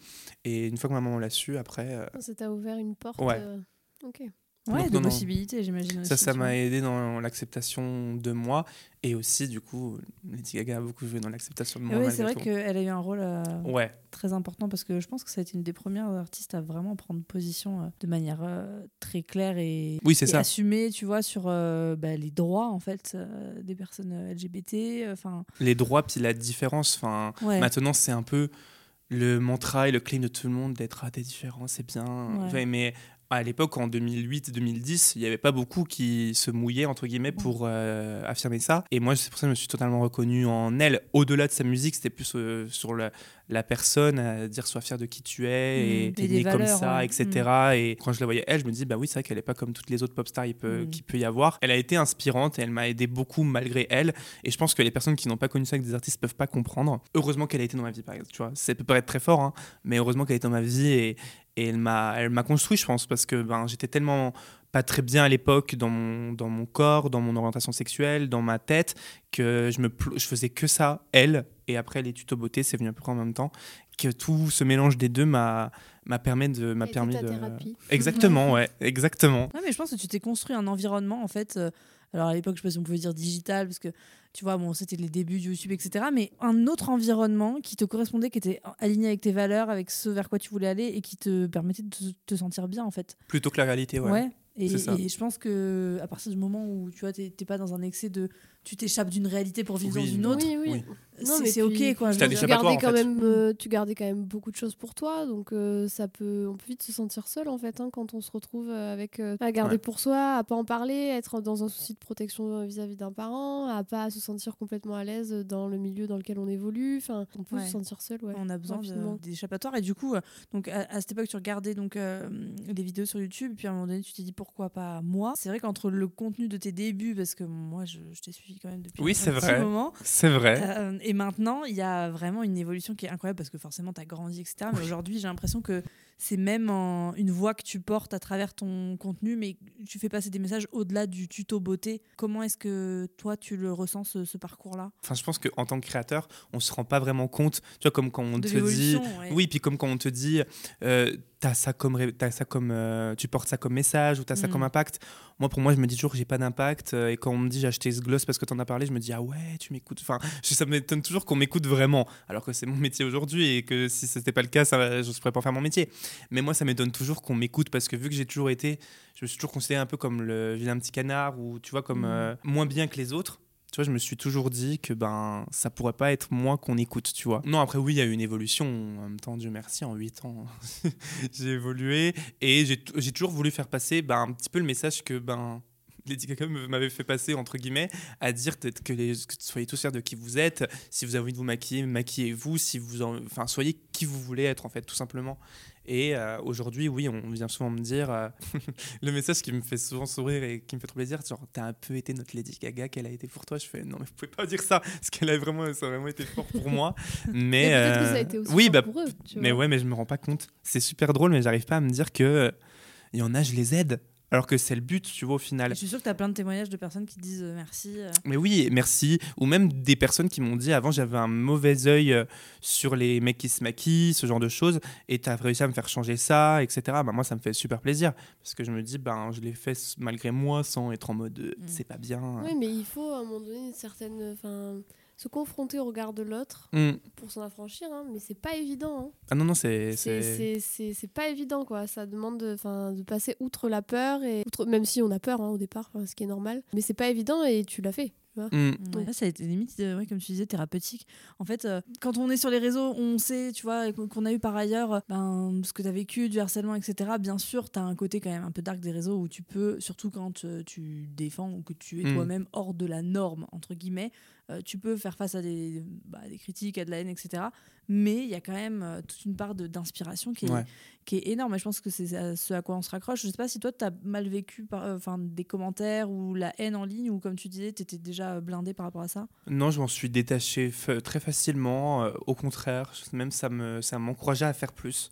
Et une fois que ma maman l'a su, après, euh, Ça t'a ouvert une porte. Ouais. euh, Ok. Ouais, Donc, de non, possibilités, j'imagine. ça, ça m'a aidé dans l'acceptation de moi. Et aussi, du coup, Lady Gaga a beaucoup joué dans l'acceptation de moi. malgré c'est vrai qu'elle a eu un rôle euh, Ouais, très important parce que je pense que ça a été une des premières artistes à vraiment prendre position euh, de manière euh, très claire et, Oui, et assumée, tu vois, sur bah, les droits en fait des personnes LGBT. Enfin, les droits puis la différence. Enfin, ouais. maintenant c'est un peu le mantra et le claim de tout le monde d'être ah t'es différent, c'est bien. Ouais. Ouais, mais à l'époque en 2008-2010, il n'y avait pas beaucoup qui se mouillaient entre guillemets pour euh, affirmer ça. Et moi c'est pour ça que je me suis totalement reconnu en elle. Au-delà de sa musique, c'était plus euh, sur la, la personne à dire sois fier de qui tu es Mhm. et t'es né comme ça, etc. Et quand je la voyais elle, je me dis bah oui c'est vrai qu'elle est pas comme toutes les autres pop stars peut, Mhm. qu'il peut y avoir. Elle a été inspirante et elle m'a aidé beaucoup malgré elle. Et je pense que les personnes qui n'ont pas connu ça avec des artistes peuvent pas comprendre. Heureusement qu'elle a été dans ma vie, par exemple. Tu vois, ça peut paraître très fort, hein, mais heureusement qu'elle est dans ma vie et, et elle m'a, elle m'a construit, je pense, parce que ben, j'étais tellement pas très bien à l'époque dans mon, dans mon corps, dans mon orientation sexuelle, dans ma tête, que je, me, je faisais que ça, elle, et après les tutos beauté, c'est venu à peu près en même temps, que tout ce mélange des deux m'a, m'a, permis de, m'a permis de... thérapie. Exactement, ouais, exactement. Ouais, mais je pense que tu t'es construit un environnement en fait. Alors à l'époque, je sais pas si on pouvait dire digital parce que tu vois, bon, c'était les débuts de YouTube, etc. Mais un autre environnement qui te correspondait, qui était aligné avec tes valeurs, avec ce vers quoi tu voulais aller et qui te permettait de te, te sentir bien en fait. Plutôt que la réalité, ouais. Ouais. Et, et je pense que à partir du moment où tu vois, t'es pas dans un excès de, tu t'échappes d'une réalité pour vivre Oui. dans une autre, Oui, oui. C'est mais c'est puis- ok quoi. je des tu gardais en quand fait. même euh, tu gardais quand même beaucoup de choses pour toi donc euh, ça peut on peut vite se sentir seul en fait hein, quand on se retrouve euh, avec euh, à garder Ouais. pour soi à pas en parler être dans un souci de protection vis-à-vis d'un parent à pas se sentir complètement à l'aise dans le milieu dans lequel on évolue enfin on peut Ouais. se sentir seul ouais on a besoin de- rapidement. d'échappatoire et du coup euh, donc à, à cette époque tu regardais donc euh, les vidéos sur YouTube et puis à un moment donné tu t'es dit pourquoi pas moi? C'est vrai qu'entre le contenu de tes débuts parce que moi je, je t'ai suivi quand même depuis Oui, un petit vrai. moment C'est vrai. Euh, et maintenant il y a vraiment une évolution qui est incroyable parce que forcément tu as grandi etc mais aujourd'hui j'ai l'impression que c'est même en- une voix que tu portes à travers ton contenu mais tu fais passer des messages au-delà du tuto beauté comment est-ce que toi tu le ressens ce, ce parcours là Enfin, je pense qu'en tant que créateur, on se rend pas vraiment compte. Tu vois, comme quand on de te dit. ouais. Oui, puis comme quand on te dit, euh, t'as ça comme, t'as ça comme, euh, tu portes ça comme message ou t'as ça Mm. comme impact. Moi, pour moi, je me dis toujours que j'ai pas d'impact. euh, et quand on me dit j'ai acheté ce gloss parce que t'en as parlé, je me dis ah ouais, tu m'écoutes. Enfin, <laughs> je- ça m'étonne toujours qu'on m'écoute vraiment, alors que c'est mon métier aujourd'hui et que si c'était pas le cas, ça, je pourrais pas faire mon métier. Mais moi, ça m'étonne toujours qu'on m'écoute parce que vu que j'ai toujours été, je me suis toujours considéré un peu comme le vilain petit canard ou tu vois comme Mm. euh, moins bien que les autres. Tu vois, je me suis toujours dit que ben ça pourrait pas être moi qu'on écoute, tu vois. Non, après oui, il y a eu une évolution. En même temps, Dieu merci, en 8 ans, <laughs> j'ai évolué et j'ai toujours voulu faire passer ben, un petit peu le message que ben Lady Gaga m'avait fait passer entre guillemets à dire que, les, que soyez tous fiers de qui vous êtes. Si vous avez envie de vous maquiller, maquillez-vous. Si vous, en- enfin, soyez qui vous voulez être en fait, tout simplement. Et euh, aujourd'hui, oui, on vient souvent me dire euh, <laughs> le message qui me fait souvent sourire et qui me fait trop plaisir, genre t'as un peu été notre Lady Gaga, qu'elle a été pour toi? Je fais non, mais vous pouvez pas dire ça, parce qu'elle a vraiment, ça a vraiment été fort pour moi. <laughs> Mais, Mais que ça a euh, été aussi oui, fort bah, pour eux tu mais vois. ouais, mais je me rends pas compte. C'est super drôle, mais j'arrive pas à me dire que euh, il y en a, je les aide. Alors que c'est le but, tu vois, au final. je suis sûre que tu as plein de témoignages de personnes qui disent euh, merci euh. Mais oui, merci. Ou même des personnes qui m'ont dit avant j'avais un mauvais œil euh, sur les mecs qui se maquillent, ce genre de choses, et tu as réussi à me faire changer ça, etc. Bah, moi, ça me fait super plaisir. Parce que je me dis, ben, je l'ai fait malgré moi sans être en mode Mm. c'est pas bien. Oui, mais il faut à un moment donné une certaine enfin se confronter au regard de l'autre Mm. pour s'en affranchir hein, mais c'est pas évident hein. Ah non, non, c'est. c'est c'est- c'est- c'est- c'est pas évident quoi ça demande de, de passer outre la peur et outre- même si on a peur hein, au départ ce qui est normal mais c'est pas évident et tu l'as fait tu vois. Mm. Ouais, ça, ça a été limite, euh, ouais, comme tu disais, thérapeutique. En fait, euh, quand on est sur les réseaux, on sait, tu vois, qu'on a eu par ailleurs euh, ben, ce que tu as vécu, du harcèlement, etc. Bien sûr, tu as un côté quand même un peu dark des réseaux où tu peux, surtout quand tu défends ou que tu es Mm. toi-même hors de la norme, entre guillemets, euh, tu peux faire face à des, bah, des critiques, à de la haine, etc. mais il y a quand même euh, toute une part d'inspiration qui est, Ouais. qui est énorme. Et je pense que c'est ce à quoi on se raccroche. Je sais pas si toi, tu as mal vécu euh, enfin, des commentaires ou la haine en ligne, ou comme tu disais, tu étais déjà blindé par rapport à ça? Non, je m'en suis détaché très facilement. au contraire, même ça me ça m'encourageait à faire plus.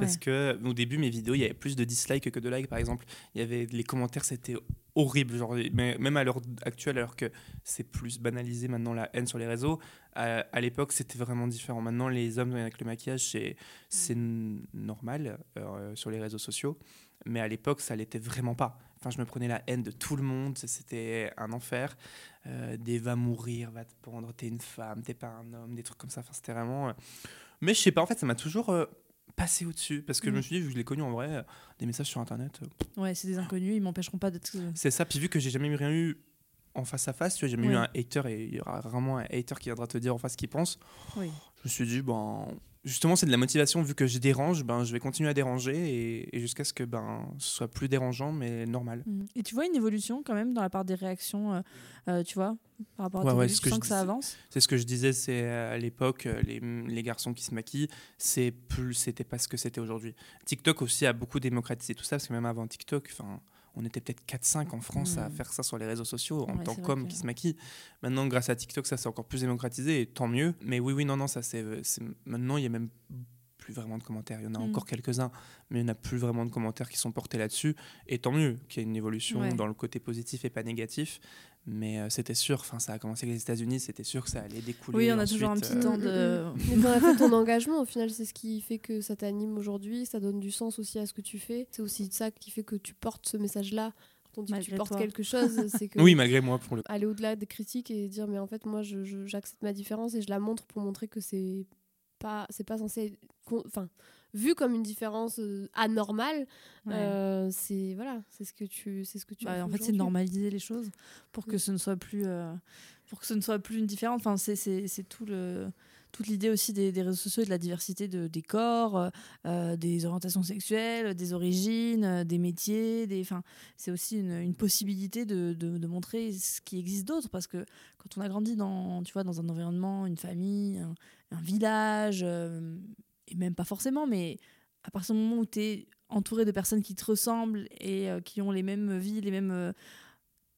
Parce que au début, mes vidéos, il y avait plus de dislikes que de likes, par exemple. Il y avait les commentaires, c'était horrible. Genre, même à l'heure actuelle, alors que c'est plus banalisé maintenant la haine sur les réseaux, à, à l'époque, c'était vraiment différent. Maintenant, les hommes avec le maquillage, c'est c'est n- normal euh, sur les réseaux sociaux. Mais à l'époque, ça l'était vraiment pas. Enfin, je me prenais la haine de tout le monde. C'était un enfer. Euh, des va mourir, va te pendre, t'es une femme, t'es pas un homme, des trucs comme ça. Enfin, c'était vraiment. euh, Mais je sais pas, en fait, ça m'a toujours euh, passé au-dessus. Parce que je me Mm. suis dit, vu que je l'ai connu en vrai, euh, des messages sur Internet, euh, Ouais, c'est des inconnus, ils m'empêcheront pas d'être. c'est ça. Puis vu que j'ai jamais eu rien eu en face à face, tu vois, j'ai jamais eu un hater et il y aura vraiment un hater qui viendra te dire en face ce qu'il pense. Oui. Je me suis dit, ben, justement, c'est de la motivation. Vu que je dérange, ben, je vais continuer à déranger et, et jusqu'à ce que ben, ce soit plus dérangeant, mais normal. Mm. Et tu vois une évolution quand même dans la part des réactions, euh, euh, tu vois, par rapport à Ouais, ouais, ce tu que je que ça avance? C'est ce que je disais, c'est euh, à l'époque, les, les garçons qui se maquillent, c'est plus, c'était pas ce que c'était aujourd'hui. TikTok aussi a beaucoup démocratisé tout ça, parce que même avant TikTok, enfin, on était peut-être 4-5 en France à Mm. faire ça sur les réseaux sociaux en Ouais, tant qu'homme que- qui se maquille. Maintenant, grâce à TikTok, ça s'est encore plus démocratisé, et tant mieux. Mais oui, oui, non, non, ça c'est- maintenant il y a même plus vraiment de commentaires. Il y en a Mm. encore quelques-uns, mais il n'y en a plus vraiment de commentaires qui sont portés là-dessus. Et tant mieux qu'il y ait une évolution Ouais. dans le côté positif et pas négatif. Mais euh, c'était sûr, enfin, ça a commencé avec les États-Unis, c'était sûr que ça allait découler. Oui, on a toujours un petit euh, temps de. Mais t'en as fait ton engagement, au final, c'est ce qui fait que ça t'anime aujourd'hui, ça donne du sens aussi à ce que tu fais. C'est aussi ça qui fait que tu portes ce message-là. Quand on dit que tu portes toi. quelque chose, <laughs> c'est que Oui, malgré moi, pour le aller au-delà des critiques et dire mais en fait moi je- je- j'accepte ma différence et je la montre pour montrer que c'est pas c'est pas censé enfin vu comme une différence euh, anormale Ouais. euh, c'est voilà c'est ce que tu c'est ce que tu Bah, en fait, c'est normaliser les choses pour que Mm. ce ne soit plus, euh, pour que ce ne soit plus une différence. Enfin, c'est tout le, toute l'idée aussi des, réseaux sociaux et de la diversité de, des corps, euh, euh, des orientations sexuelles, des origines, euh, des métiers. Des, c'est aussi une, possibilité de, montrer ce qui existe d'autre parce que quand on a grandi dans, tu vois, dans un environnement, une famille, un, village, et même pas forcément, mais à partir du moment où tu es entouré de personnes qui te ressemblent et qui ont les mêmes vies, les mêmes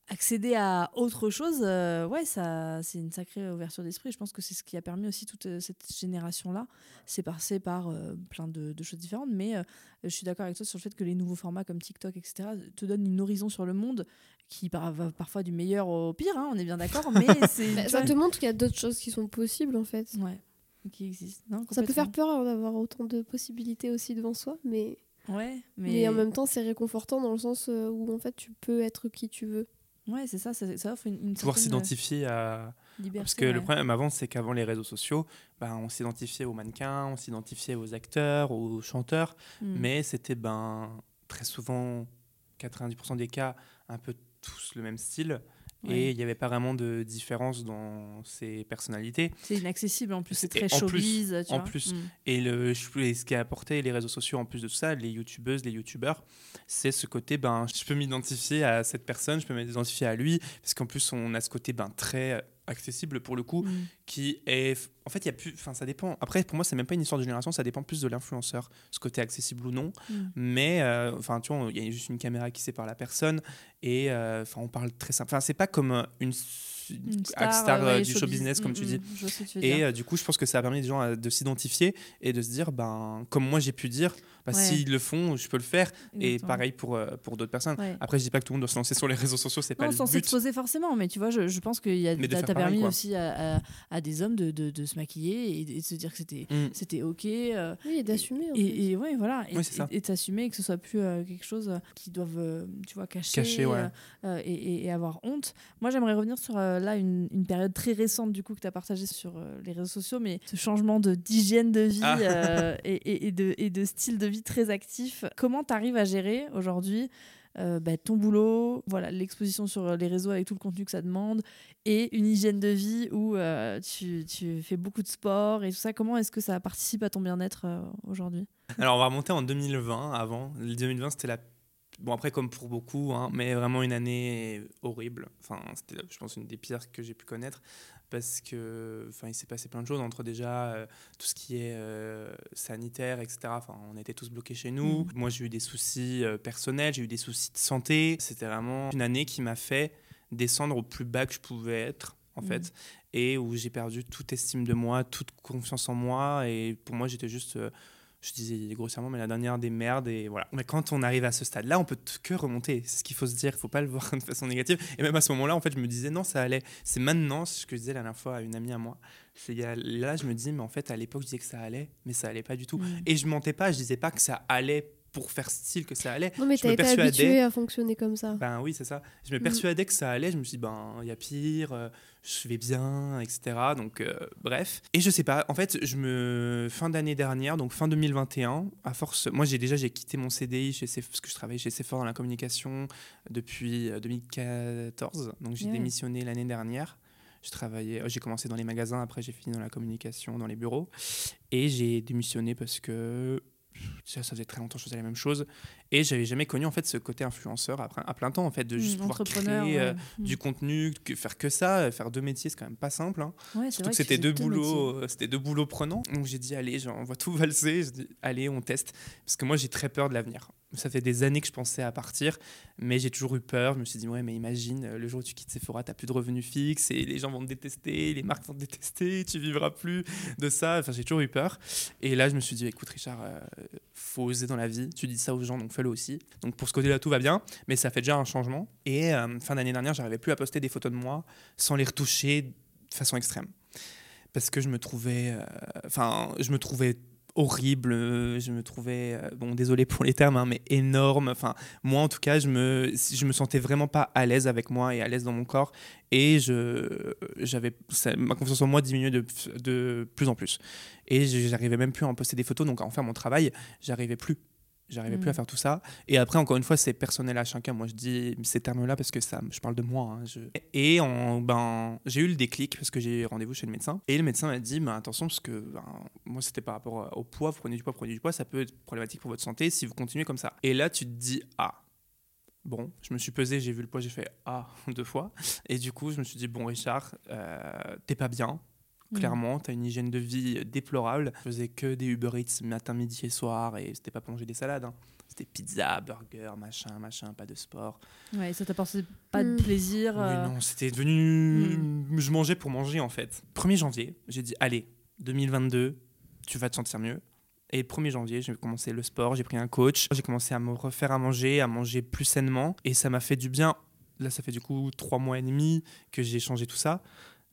accéder à autre chose, euh, ouais, ça, c'est une sacrée ouverture d'esprit. Je pense que c'est ce qui a permis aussi toute euh, cette génération-là. C'est passé par euh, plein de, de choses différentes, mais euh, je suis d'accord avec toi sur le fait que les nouveaux formats comme TikTok, etc., te donnent une horizon sur le monde qui par- va parfois du meilleur au pire. hein, on est bien d'accord, mais <laughs> Bah, ça te montre qu'il y a d'autres choses qui sont possibles en fait ouais, qui existent. Non, ça peut faire peur d'avoir autant de possibilités aussi devant soi mais Ouais, mais, mais, en même temps c'est réconfortant dans le sens où en fait tu peux être qui tu veux ouais, c'est ça, ça, ça offre une, une pouvoir euh, s'identifier à. liberté. Parce que le problème avant, c'est qu'avant les réseaux sociaux, ben, on s'identifiait aux mannequins, on s'identifiait aux acteurs, aux chanteurs, Mm. mais c'était ben, très souvent, 90% des cas, un peu tous le même style. Ouais. Et il n'y avait pas vraiment de différence dans ces personnalités. C'est inaccessible en plus, c'est très en plus- showbiz. tu en vois. plus, Mm. Et, le, et ce qui a apporté les réseaux sociaux en plus de tout ça, les youtubeuses, les youtubeurs, c'est ce côté, ben, je peux m'identifier à cette personne, je peux m'identifier à lui, parce qu'en plus on a ce côté ben, très accessible pour le coup, Mm. qui est, en fait, il y a plus, enfin ça dépend. Après, pour moi, c'est même pas une histoire de génération, ça dépend plus de l'influenceur, ce côté accessible ou non. Mm. Mais, euh, enfin, tu vois, il y a juste une caméra qui sépare la personne, et euh, enfin, on parle très simple. Enfin, c'est pas comme euh, une, Une star, euh, euh, ouais, du show business, comme Mm, tu mm, dis. je vois ce que tu veux Et dire. euh, du coup, je pense que ça a permis des gens à- de s'identifier et de se dire, ben, comme moi j'ai pu dire, bah, Ouais. s'ils le font, je peux le faire. Et pareil pour, euh, pour d'autres personnes. Ouais. Après, je dis pas que tout le monde doit se lancer sur les <laughs> réseaux sociaux, c'est pas le sans but. s'exposer forcément, mais tu vois, je, je pense qu'il y a, Mais de t'as faire t'as pareil, permis quoi. aussi à, à- à des hommes de, de, de se maquiller et, de- et de se dire que c'était Mm. c'était ok. euh, oui et d'assumer et, et ouais, voilà. Et, Oui, et, et que ce soit plus euh, quelque chose qu'ils doivent, euh, tu vois, cacher, Cacher, ouais. et, et- et avoir honte. Moi, j'aimerais revenir sur euh, là une, une période très récente du coup que tu as partagé sur euh, les réseaux sociaux, mais ce changement d'hygiène de vie Ah. euh, et, et- et de, et de style de vie très actif. Comment tu arrives à gérer aujourd'hui bah, ton boulot, voilà, l'exposition sur les réseaux avec tout le contenu que ça demande, et une hygiène de vie où tu, tu fais beaucoup de sport et tout ça? Comment est-ce que ça participe à ton bien-être aujourd'hui? Alors, on va remonter en 2020 avant. Le 2020, c'était la. Bon, après, comme pour beaucoup, hein, mais vraiment une année horrible. Enfin, c'était, je pense, une des pires que j'ai pu connaître parce que enfin il s'est passé plein de choses entre déjà euh, tout ce qui est euh, sanitaire etc enfin on était tous bloqués chez nous. Moi j'ai eu des soucis euh, personnels j'ai eu des soucis de santé. C'était vraiment une année qui m'a fait descendre au plus bas que je pouvais être en Mhm. fait et où j'ai perdu toute estime de moi toute confiance en moi. Et pour moi j'étais juste je disais grossièrement, mais la dernière des merdes, et voilà. Mais quand on arrive à ce stade-là, on peut que remonter. C'est ce qu'il faut se dire. Il faut pas le voir <laughs> de façon négative. Et même à ce moment-là, en fait, je me disais, non, ça allait. C'est maintenant, ce que je disais la dernière fois à une amie à moi. C'est là, je me dis, mais en fait, à l'époque, je disais que ça allait, mais ça allait pas du tout. Mm. Et je mentais pas, je disais pas que ça allait pour faire style que ça allait. Non, mais t'as été persuadais- habitué à fonctionner comme ça. Ben oui, c'est ça. Je me Mm. persuadais que ça allait. Je me suis dit, ben, il y a pire, euh, je vais bien, etc. Donc, euh, bref. Et je sais pas, en fait, je me. Fin d'année dernière, donc fin 2021, à force. Moi, j'ai déjà j'ai quitté mon CDI chez Sephora, parce que je travaillais chez Sephora dans la communication depuis euh, 2014. Donc, j'ai Ouais. démissionné l'année dernière. Je travaillais, euh, j'ai commencé dans les magasins, après j'ai fini dans la communication, dans les bureaux. Et j'ai démissionné parce que ça, ça faisait très longtemps que je faisais la même chose. Et j'avais jamais connu en fait ce côté influenceur à, à plein temps, en fait, de juste Mm, pouvoir créer euh, du contenu, que faire que ça, faire deux métiers, c'est quand même pas simple. hein. Ouais, Surtout que c'était deux boulots, euh, c'était deux boulots prenants. Donc j'ai dit allez, on va tout valser. Dit allez, on teste parce que moi j'ai très peur de l'avenir. Ça fait des années que je pensais à partir, mais j'ai toujours eu peur. Je me suis dit ouais, mais imagine euh, le jour où tu quittes Sephora, t'as plus de revenus fixes et les gens vont te détester, les marques vont te détester, tu vivras plus de ça. Enfin, j'ai toujours eu peur. Et là, je me suis dit écoute Richard, euh, faut oser dans la vie. Tu dis ça aux gens, donc fais-le aussi. Donc pour ce côté-là, tout va bien, mais ça fait déjà un changement. Et euh, fin d'année dernière, j'arrivais plus à poster des photos de moi sans les retoucher de façon extrême parce que je me trouvais euh, enfin je me trouvais horrible euh, je me trouvais euh, bon désolé pour les termes hein, mais énorme. Enfin moi en tout cas je me je me sentais vraiment pas à l'aise avec moi et à l'aise dans mon corps. Et je j'avais ma confiance en moi diminuait de, de plus en plus. Et j'arrivais même plus à en poster des photos donc à en faire mon travail j'arrivais plus J'arrivais plus Mm. à faire tout ça. Et après, encore une fois, c'est personnel à chacun. Moi, je dis ces termes-là parce que ça, je parle de moi. hein, je- Et en, ben, j'ai eu le déclic parce que j'ai eu rendez-vous chez le médecin. Et le médecin m'a dit ben, attention, parce que ben, moi, c'était par rapport au poids. Vous prenez du poids, prenez du poids. Ça peut être problématique pour votre santé si vous continuez comme ça. Et là, tu te dis ah. Bon, je me suis pesé, j'ai vu le poids, j'ai fait ah <laughs> deux fois. Et du coup, je me suis dit bon, Richard, euh, t'es pas bien. Mm. Clairement, tu as une hygiène de vie déplorable. Je faisais que des Uber Eats matin, midi et soir et c'était pas pour manger des salades. hein. C'était pizza, burger, machin, machin, pas de sport. Ouais, ça t'apporte pas de Mm. plaisir. Oui, euh, non, c'était devenu. Je mangeais pour manger en fait. 1er janvier, j'ai dit allez, 2022, tu vas te sentir mieux. Et 1er janvier, j'ai commencé le sport, j'ai pris un coach, j'ai commencé à me refaire à manger, à manger plus sainement. Et ça m'a fait du bien. Là, ça fait du coup trois mois et demi que j'ai changé tout ça.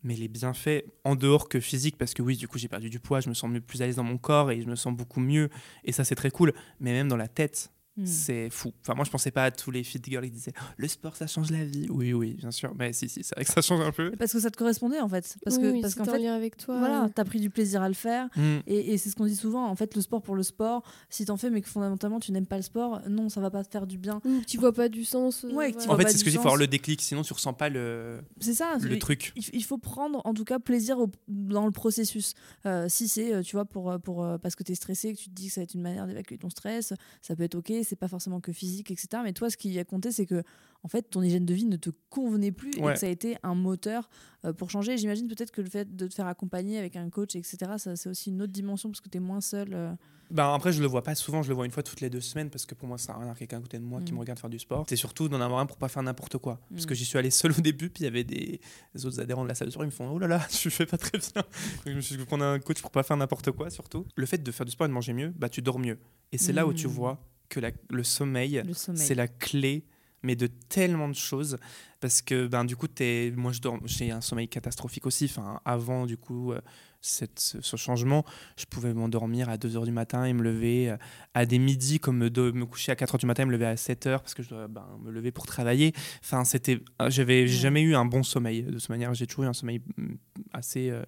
Mais les bienfaits, en dehors que physique, parce que oui, du coup, j'ai perdu du poids, je me sens mieux, plus à l'aise dans mon corps et je me sens beaucoup mieux. Et ça, c'est très cool. Mais même dans la tête, mm. c'est fou. Enfin, moi, je pensais pas à tous les fit girls qui disaient Oh, le sport, ça change la vie. Oui, oui, bien sûr. Mais si, si, c'est vrai que ça change un peu. Parce que ça te correspondait en fait. Parce Oui, que oui, parce qu'en fait, lien avec toi. voilà, t'as pris du plaisir à le faire. Mm. Et, et c'est ce qu'on dit souvent, en fait, le sport pour le sport, si t'en fais mais que fondamentalement tu n'aimes pas le sport, non, ça va pas te faire du bien. tu vois pas du sens. euh, Ouais, voilà. En fait, c'est ce que je dis, il faut avoir le déclic, sinon tu ressens pas le, C'est ça. le truc. il, il faut prendre en tout cas plaisir au- dans le processus. Euh, si c'est, euh, tu vois, pour, pour, parce que tu es stressé, que tu te dis que ça va être une manière d'évacuer ton stress, ça peut être ok, c'est pas forcément que physique, etc. Mais toi, ce qui a compté, c'est que en fait, ton hygiène de vie ne te convenait plus et Ouais. que ça a été un moteur euh, pour changer. J'imagine peut-être que le fait de te faire accompagner avec un coach, etc., ça, c'est aussi une autre dimension parce que tu es moins seul. euh. Ben, après, je le vois pas souvent, je le vois une fois toutes les deux semaines parce que pour moi, ça n'a rien à voir quelqu'un à côté de moi qui Mm. me regarde faire du sport. C'est surtout d'en avoir un pour pas faire n'importe quoi. Parce Mm. que j'y suis allé seul au début, puis il y avait des, autres adhérents de la salle de sport, ils me font Oh là là, <laughs> tu fais pas très bien. Donc, je me suis dit, prendre un coach pour pas faire n'importe quoi, surtout. Le fait de faire du sport et de manger mieux, bah, tu dors mieux. Et c'est là où tu Mm. vois que la- le sommeil, c'est la clé mais de tellement de choses parce que ben du coup t'es moi je dors j'ai un sommeil catastrophique aussi enfin avant du coup euh, cette, ce, changement je pouvais m'endormir à 2h du matin et me lever euh, à des midis comme me, me coucher à 4h du matin et me lever à 7h parce que je dois ben, me lever pour travailler enfin c'était euh, j'avais Ouais. jamais eu un bon sommeil de toute manière j'ai toujours eu un sommeil mm, assez euh,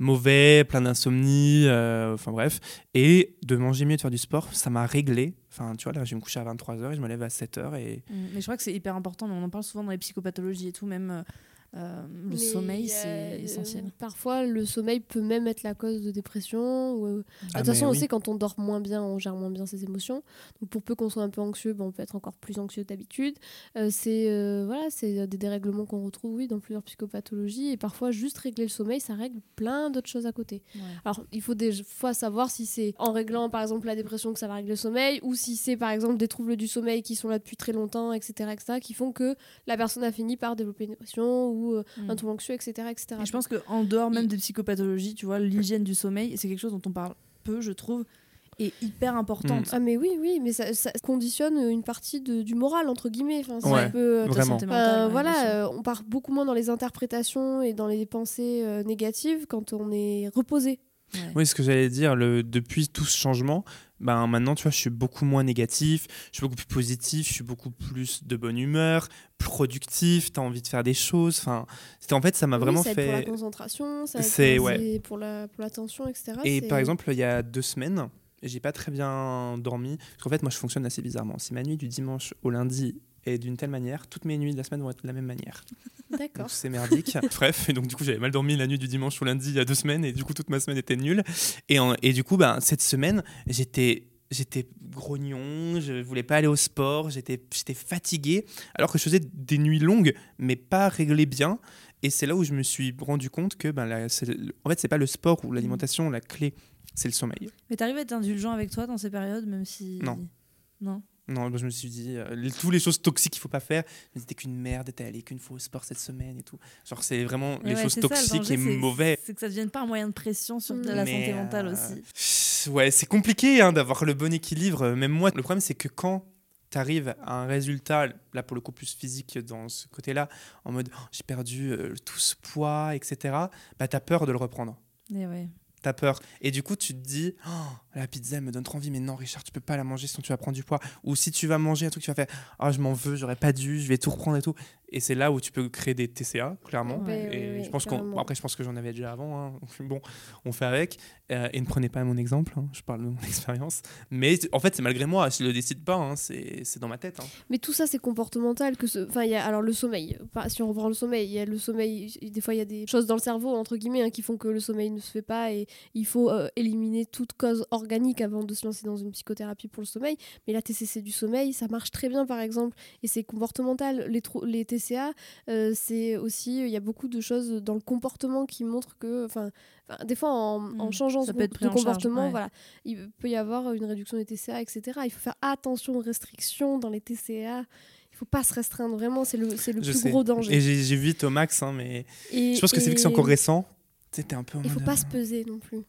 mauvais, plein d'insomnie, euh, enfin bref. Et de manger mieux, de faire du sport, ça m'a réglé. Enfin, tu vois, là, je vais me coucher à 23h et je me lève à 7h. Et... Mm, Mais je crois que c'est hyper important, on en parle souvent dans les psychopathologies et tout, même euh, le Mais sommeil, c'est euh, essentiel. Parfois, le sommeil peut même être la cause de dépression. Ou... euh, Ah, de toute façon, on oui. sait quand on dort moins bien, on gère moins bien ses émotions. Donc, pour peu qu'on soit un peu anxieux, ben, on peut être encore plus anxieux d'habitude. Euh, c'est euh, voilà, c'est des dérèglements qu'on retrouve oui, dans plusieurs psychopathologies. Et parfois, juste régler le sommeil, ça règle plein d'autres choses à côté. Ouais. Alors, il faut des fois savoir si c'est en réglant, par exemple, la dépression que ça va régler le sommeil, ou si c'est, par exemple, des troubles du sommeil qui sont là depuis très longtemps, etc., etc., qui font que la personne a fini par développer une dépression ou euh, Mm. un trouble anxieux, etc., etc. Et je pense qu'en dehors même des psychopathologies, tu vois, l'hygiène du sommeil, c'est quelque chose dont on parle peu, je trouve, et hyper importante. Mm. Ah mais oui, oui, mais ça, ça conditionne une partie de- du moral, entre guillemets. Enfin, c'est Ouais, un peu, Vraiment. ouais, voilà, euh, on part beaucoup moins dans les interprétations et dans les pensées euh, négatives quand on est reposé. Ouais. Oui, ce que j'allais dire, le, depuis tout ce changement, ben maintenant, tu vois, je suis beaucoup moins négatif, je suis beaucoup plus positif, je suis beaucoup plus de bonne humeur, productif, tu as envie de faire des choses. Enfin, c'était en fait, ça m'a Oui, vraiment ça aide pour la fait. concentration, ça C'est- pour, ouais. c'est pour la pour l'attention, etc. Et C'est- par exemple, il y a deux semaines, j'ai pas très bien dormi. Parce qu'en fait, moi, je fonctionne assez bizarrement. Si ma nuit du dimanche au lundi est d'une telle manière, toutes mes nuits de la semaine vont être de la même manière. d'accord. C'est merdique. <laughs> Bref, et donc du coup j'avais mal dormi la nuit du dimanche au lundi il y a deux semaines et du coup toute ma semaine était nulle. Et, en- et du coup ben, cette semaine j'étais j'étais grognon, je voulais pas aller au sport, j'étais j'étais fatigué alors que je faisais des nuits longues mais pas réglées bien. Et c'est là où je me suis rendu compte que ben, la- en fait c'est pas le sport ou l'alimentation la clé, c'est le sommeil. Mais t'arrives à être indulgent avec toi dans ces périodes, même si. Non. Non. Non, ben, je me suis dit, euh, toutes les choses toxiques qu'il faut pas faire, je me disais qu'une merde, t'es allé qu'une fois au sport cette semaine et tout. Genre, c'est vraiment Mais les ouais, choses c'est ça, le toxiques danger, et mauvais. C'est que ça devienne pas un moyen de pression sur la Mais, santé mentale euh, aussi. Ouais, c'est compliqué hein, d'avoir le bon équilibre. euh, Même moi, le problème, c'est que quand tu arrives à un résultat, là pour le coup plus physique dans ce côté-là, en mode Oh, j'ai perdu euh, tout ce poids, etc., bah, tu as peur de le reprendre. Et ouais. T'as peur. Et du coup, tu te dis, Oh, la pizza elle me donne trop envie, mais non, Richard, tu peux pas la manger sinon tu vas prendre du poids. Ou si tu vas manger un truc, tu vas faire, ah, je m'en veux, j'aurais pas dû, je vais tout reprendre et tout. Et c'est là où tu peux créer des TCA, clairement. Ouais, et ouais, ouais, je pense qu'on, carrément. bon, après, je pense que j'en avais déjà avant. hein. Bon, on fait avec. Euh, et ne prenez pas mon exemple, hein, je parle de mon <laughs> expérience. Mais en fait, c'est malgré moi, je le décide pas, hein, c'est, c'est dans ma tête. Mais tout ça, c'est comportemental. Que ce... enfin, il y a alors le sommeil. Si on reprend le sommeil, il y a le sommeil. Des fois, il y a des choses dans le cerveau entre guillemets qui font que le sommeil ne se fait pas et il faut euh, éliminer toute cause organique avant de se lancer dans une psychothérapie pour le sommeil. Mais la TCC du sommeil, ça marche très bien par exemple et c'est comportemental. Les, les TCA, euh, c'est aussi il y a beaucoup de choses dans le comportement qui montrent que, enfin, des fois en, en Mm. changeant pris de charge, comportement, ouais. voilà, il peut y avoir une réduction des TCA, etc. Il faut faire attention aux restrictions dans les TCA. Il faut pas se restreindre vraiment, c'est le, c'est le Je plus sais. gros danger. Et j'ai, j'ai vu vite au max, hein, mais Et- je pense que c'est vu que c'est encore récent. C'était un peu Il faut pas euh, se peser non plus.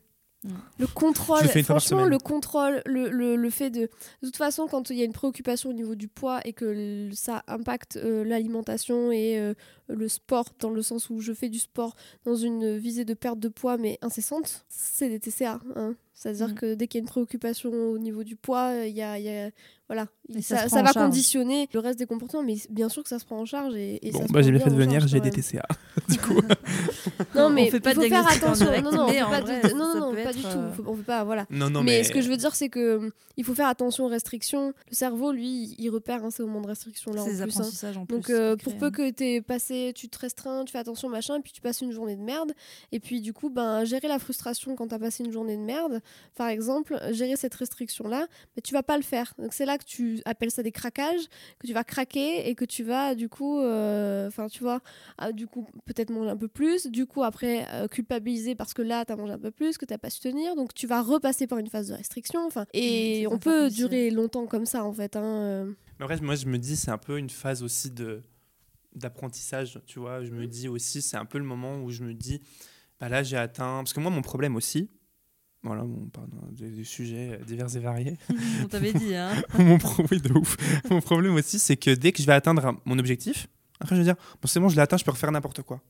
Le contrôle, franchement, le contrôle, le, le, le fait de. De toute façon, quand il y a une préoccupation au niveau du poids et que ça impacte euh, l'alimentation et euh, le sport, dans le sens où je fais du sport dans une visée de perte de poids mais incessante, c'est des TCA. hein. C'est-à-dire Mm. que dès qu'il y a une préoccupation au niveau du poids, il y a, il y a- voilà, Et ça va charge. conditionner le reste des comportements, mais bien sûr que ça se prend en charge et, et Bon, ça bah, j'ai bien fait de en venir, j'ai des. TCA. <laughs> du coup, Non, On mais fait pas de faut faire attention. direct, non, non, on mais fait en pas vrai, de- ça non, non, pas du tout. euh, Faut- on peut pas, voilà. non, non, mais, mais, ce que je veux dire, c'est que hum, il faut faire attention aux restrictions. Le cerveau, lui, il repère hein, ces moments de restriction là en plus. hein. apprentissages en plus. Donc euh, pour peu que t'aies passé, tu te restreins, tu fais attention machin, et puis tu passes une journée de merde, et puis du coup ben gérer la frustration quand t'as passé une journée de merde, par exemple, gérer cette restriction là, mais tu vas pas le faire. Donc c'est là que tu appelles ça des craquages, que tu vas craquer et que tu vas du coup, euh, enfin tu vois, ah, du coup peut-être manger un peu plus, du coup après euh, culpabiliser parce que là t'as mangé un peu plus, que t'as pas su tenir, donc tu vas repasser par une phase de restriction, enfin et on peut durer longtemps comme ça en fait. Hein, euh. Mais moi, je me dis, c'est un peu une phase aussi de d'apprentissage, tu vois. Je me dis aussi, c'est un peu le moment où je me dis, bah là, j'ai atteint. Parce que moi, mon problème aussi, voilà, on parle d'un- des, des sujets divers et variés. <laughs> On <laughs> t'avait dit, hein. mon, pro- oui, de ouf. <laughs> mon problème aussi, c'est que dès que je vais atteindre mon objectif, après, je vais dire, bon, c'est bon, je l'ai atteint, je peux refaire n'importe quoi.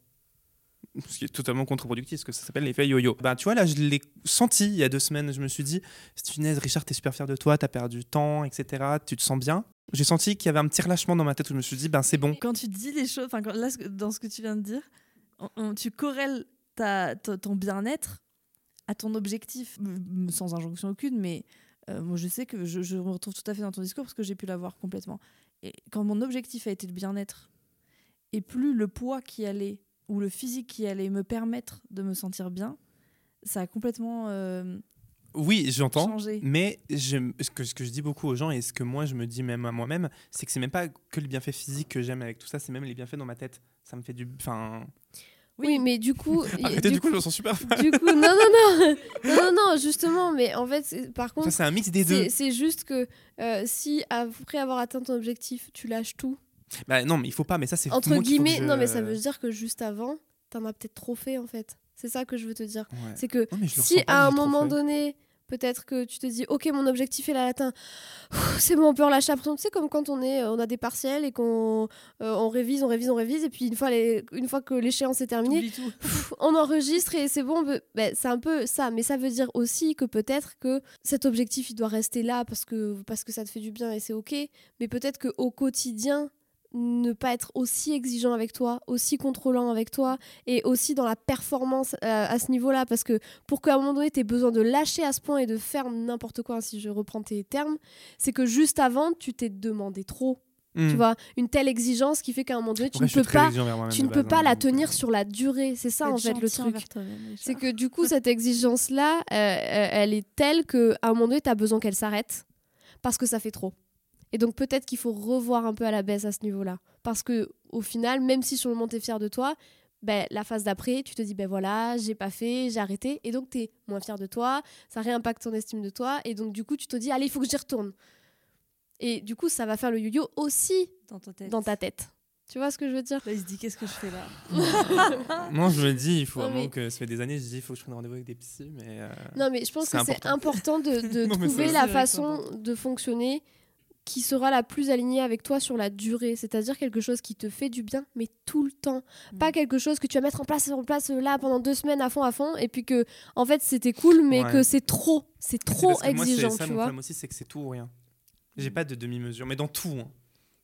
Ce qui est totalement contre-productif, parce que ça s'appelle l'effet yo-yo. Ben, tu vois, là, je l'ai senti il y a deux semaines. Je me suis dit, Stunez, Richard, t'es super fier de toi, t'as perdu du temps, etc. Tu te sens bien. J'ai senti qu'il y avait un petit relâchement dans ma tête où je me suis dit, ben c'est bon. Quand tu dis les choses, enfin quand- là, dans ce que tu viens de dire, on- on- tu corrèles ta, ta- ton bien-être à ton objectif, sans injonction aucune, mais euh, moi je sais que je, je me retrouve tout à fait dans ton discours parce que j'ai pu l'avoir complètement. Et quand mon objectif a été le bien-être, et plus le poids qui allait, ou le physique qui allait me permettre de me sentir bien, ça a complètement euh, Oui, j'entends. changé. Mais je- ce, que, ce que je dis beaucoup aux gens et ce que moi je me dis même à moi-même, c'est que c'est même pas que le bienfait physique que j'aime avec tout ça, c'est même les bienfaits dans ma tête. Ça me fait du. Enfin. Oui, mais du coup. <laughs> Arrêtez, du coup, je me sens super. du coup, non, non, non, <laughs> non, non, non, justement, mais en fait, par Ça, contre, c'est un mix des deux. c'est juste que euh, si après avoir atteint ton objectif, tu lâches tout, Bah, non, mais il faut pas, mais ça, c'est. entre guillemets, je- non, mais ça veut dire que juste avant, t'en as peut-être trop fait en fait. C'est ça que je veux te dire. Ouais. C'est que Non, si à un moment donné, peut-être que tu te dis, ok, mon objectif est là atteint, c'est bon, on peut relâcher après. Tu sais, comme quand on est, on a des partiels et qu'on euh, on révise, on révise, on révise, et puis une fois, les, une fois que l'échéance est terminée, pff, on enregistre et c'est bon. ben, c'est un peu ça, mais ça veut dire aussi que peut-être que cet objectif, il doit rester là parce que, parce que ça te fait du bien et c'est ok, mais peut-être que au quotidien, ne pas être aussi exigeant avec toi, aussi contrôlant avec toi et aussi dans la performance euh, à ce niveau-là parce que pour qu'à un moment donné tu aies besoin de lâcher à ce point et de faire n'importe quoi si je reprends tes termes, c'est que juste avant tu t'es demandé trop, Hmm. tu vois, une telle exigence qui fait qu'à un moment donné tu Après, ne peux pas tu ne peux pas hein, la euh, tenir sur la durée, c'est ça en fait le truc. C'est que du coup, cette exigence-là, euh, euh, elle est telle qu'à un moment donné, tu as besoin qu'elle s'arrête parce que ça fait trop. Et donc peut-être qu'il faut revoir un peu à la baisse à ce niveau-là. Parce que au final, même si sur le moment tu es fier de toi, ben, la phase d'après, tu te dis, ben voilà, j'ai pas fait, j'ai arrêté. Et donc tu es moins fier de toi, ça réimpacte ton estime de toi. Et donc du coup, tu te dis, allez, il faut que j'y retourne. Et du coup, ça va faire le yo-yo aussi dans ta tête. dans ta tête. Tu vois ce que je veux dire? Là, il se dit qu'est-ce que je fais là? <laughs> Non, je me dis, il faut Non, vraiment mais- que ça fait des années, je dis, il faut que je prenne rendez-vous avec des psys, mais. euh, Non, mais je pense que c'est important. important de, de <laughs> Non, mais trouver la façon de fonctionner qui sera la plus alignée avec toi sur la durée. C'est-à-dire quelque chose qui te fait du bien, mais tout le temps. Pas Mm. quelque chose que tu vas mettre en place, en place euh, là pendant deux semaines à fond, à fond, et puis que, en fait, c'était cool, mais Ouais. que c'est trop. C'est trop parce que moi, c'est exigeant, ça, tu mon vois. problème aussi, c'est que c'est tout ou rien. J'ai pas de demi-mesure, mais dans tout. hein.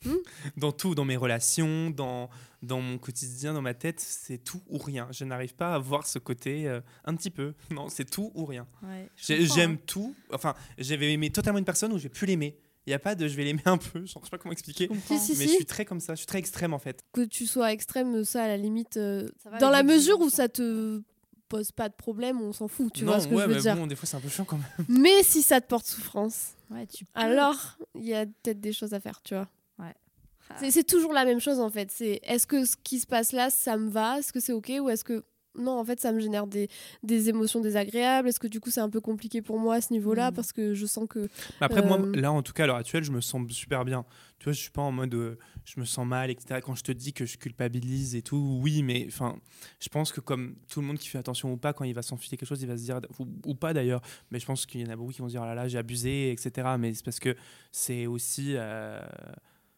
Hmm. <laughs> Dans tout, dans mes relations, dans, dans mon quotidien, dans ma tête, c'est tout ou rien. Je n'arrive pas à voir ce côté euh, un petit peu. <laughs> Non, c'est tout ou rien. Ouais, J'ai- J'aime hein. tout. Enfin, j'avais aimé totalement une personne ou je vais plus l'aimer. Il n'y a pas de je vais l'aimer un peu. <laughs> Je sais pas comment expliquer. Si, si, Mais je suis très comme ça. Je suis très extrême en fait. Que tu sois extrême, ça, à la limite, euh, dans la mesure où ça te pose pas de problème, on s'en fout, tu non, vois ce que ouais, je veux mais dire. bon, des fois c'est un peu chiant quand même. Mais si ça te porte souffrance, Ouais, tu peux. alors il y a peut-être des choses à faire, tu vois. Ah. C'est- C'est toujours la même chose en fait. C'est est-ce que ce qui se passe là, ça me va? Est-ce que c'est ok? Ou est-ce que non, en fait, ça me génère des, des émotions désagréables Est-ce que du coup, c'est un peu compliqué pour moi à ce niveau-là? Mm. Parce que je sens que. Mais après, moi, Euh, là, en tout cas, à l'heure actuelle, je me sens super bien. Tu vois, je suis pas en mode euh, je me sens mal, etc. Quand je te dis que je culpabilise et tout, oui, mais enfin, je pense que comme tout le monde qui fait attention ou pas, quand il va s'enfiler quelque chose, il va se dire, ou, ou pas d'ailleurs, mais je pense qu'il y en a beaucoup qui vont se dire, ah là là, j'ai abusé, etc. Mais c'est parce que c'est aussi. euh,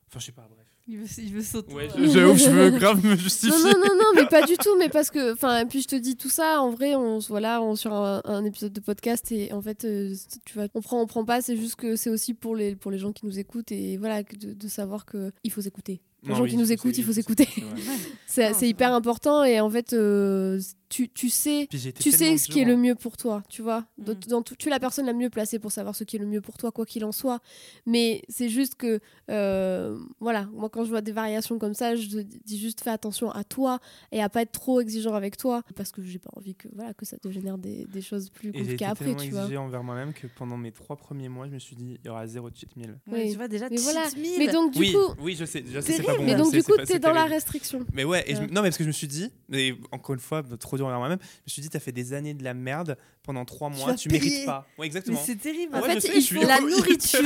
Enfin, je sais pas, bref. Il veut, il veut sauter. Ouais, je, j'avoue que je veux grave me justifier. Non, non, non, non, mais pas du tout. Mais parce que. Enfin, puis je te dis tout ça, en vrai, on, se- voilà, on sur un, un épisode de podcast et en fait, euh, tu vois, on prend, on prend pas. C'est juste que c'est aussi pour les, pour les gens qui nous écoutent et voilà, que de, de savoir qu'il faut s'écouter. Les Non, gens oui, qui nous écoutent, il faut s'écouter, <laughs> c'est hyper important et en fait, euh, tu, tu sais j'ai tu sais ce qui est le hein. mieux pour toi, tu vois. Dans- Mm. dans tout- tu es la personne la mieux placée pour savoir ce qui est le mieux pour toi, quoi qu'il en soit. Mais c'est juste que, euh, voilà, moi quand je vois des variations comme ça, je dis juste fais attention à toi et à pas être trop exigeant avec toi, parce que j'ai pas envie que voilà que ça te génère des, des choses plus Et j'ai compliquées après, tellement tu vois. exigé envers moi-même que pendant mes trois premiers mois, je me suis dit, il y aura zéro cheat meal. Oui. Tu vois, déjà, Mais voilà. meal. Mais donc du oui, coup, oui, je sais, sais, c'est pas bon. mais donc c'est- du coup, t'es dans la restriction. Mais ouais, et je me- Ouais. non, mais parce que je me suis dit, mais encore une fois, trop dur envers moi-même, je me suis dit, t'as fait des années de la merde pendant trois mois, tu, payer. mérites pas. Ouais, exactement. c'est terrible. En Ouais, fait, sais, il faut- la <laughs> nourriture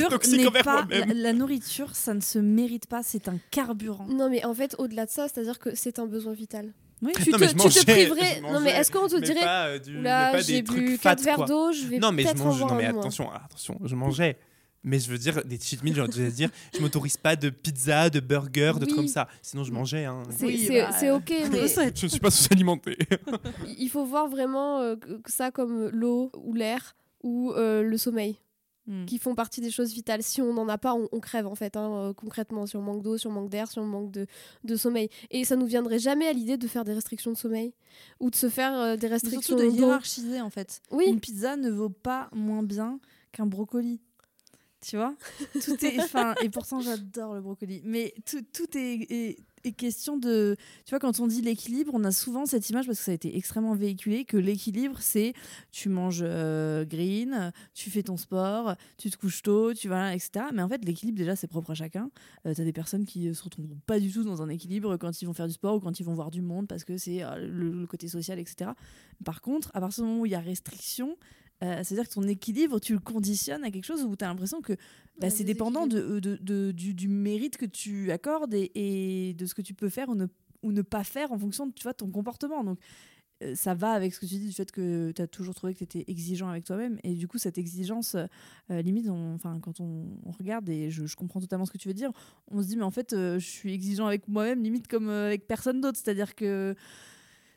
n'est pas. La, nourriture, ça ne se mérite pas. C'est un carburant. Non, mais en fait, au-delà de ça, c'est-à-dire que c'est un besoin vital. Oui. Tu Non, te, mais je tu te mangeais, priverais. je Non, mais mangeais, est-ce qu'on te mais dirait pas, euh, du, Là, j'ai bu fat, 4 verres d'eau, je vais Non, mais je peut-être en mange. boire Non, mais attention, attention, je mangeais. Mais je veux dire, des cheat meals, je veux dire, je m'autorise pas de pizza, de burger, de Oui. trucs comme ça. Sinon, je mangeais. Hein. C'est Oui, bah, ok, mais Je ne suis pas sous-alimenté. <laughs> il faut voir vraiment euh, ça comme l'eau ou l'air ou euh, le sommeil. Mm. qui font partie des choses vitales. Si on n'en a pas, on, on crève en fait, hein, euh, concrètement, si on manque d'eau, si on manque d'air, si on manque de, de sommeil. Et ça nous viendrait jamais à l'idée de faire des restrictions de sommeil ou de se faire euh, des Mais restrictions surtout de hiérarchiser en fait. Oui, Une pizza ne vaut pas moins bien qu'un brocoli. Tu vois Tout est. <laughs> Enfin, et pourtant, j'adore le brocoli. Mais tout, tout est, est- est question de. Tu vois, quand on dit l'équilibre, on a souvent cette image, parce que ça a été extrêmement véhiculé, que l'équilibre, c'est tu manges euh, green, tu fais ton sport, tu te couches tôt, tu vas, etc. Mais en fait, l'équilibre, déjà, c'est propre à chacun. Euh, T'as des personnes qui euh, se retrouveront pas du tout dans un équilibre quand ils vont faire du sport ou quand ils vont voir du monde, parce que c'est euh, le, le côté social, etc. Par contre, à partir du moment où il y a restriction, euh, c'est-à-dire que ton équilibre, tu le conditionnes à quelque chose où tu as l'impression que bah, c'est dépendant de, de- de- du, du mérite que tu accordes et, et de ce que tu peux faire ou ne, ou ne pas faire en fonction de tu vois, ton comportement. Donc, euh, ça va avec ce que tu dis du fait que tu as toujours trouvé que tu étais exigeant avec toi-même. Et du coup, cette exigence, euh, limite, on- enfin, quand on, on regarde, et je, je comprends totalement ce que tu veux dire, on se dit, mais en fait, je suis exigeant avec moi-même, limite comme avec personne d'autre. C'est-à-dire que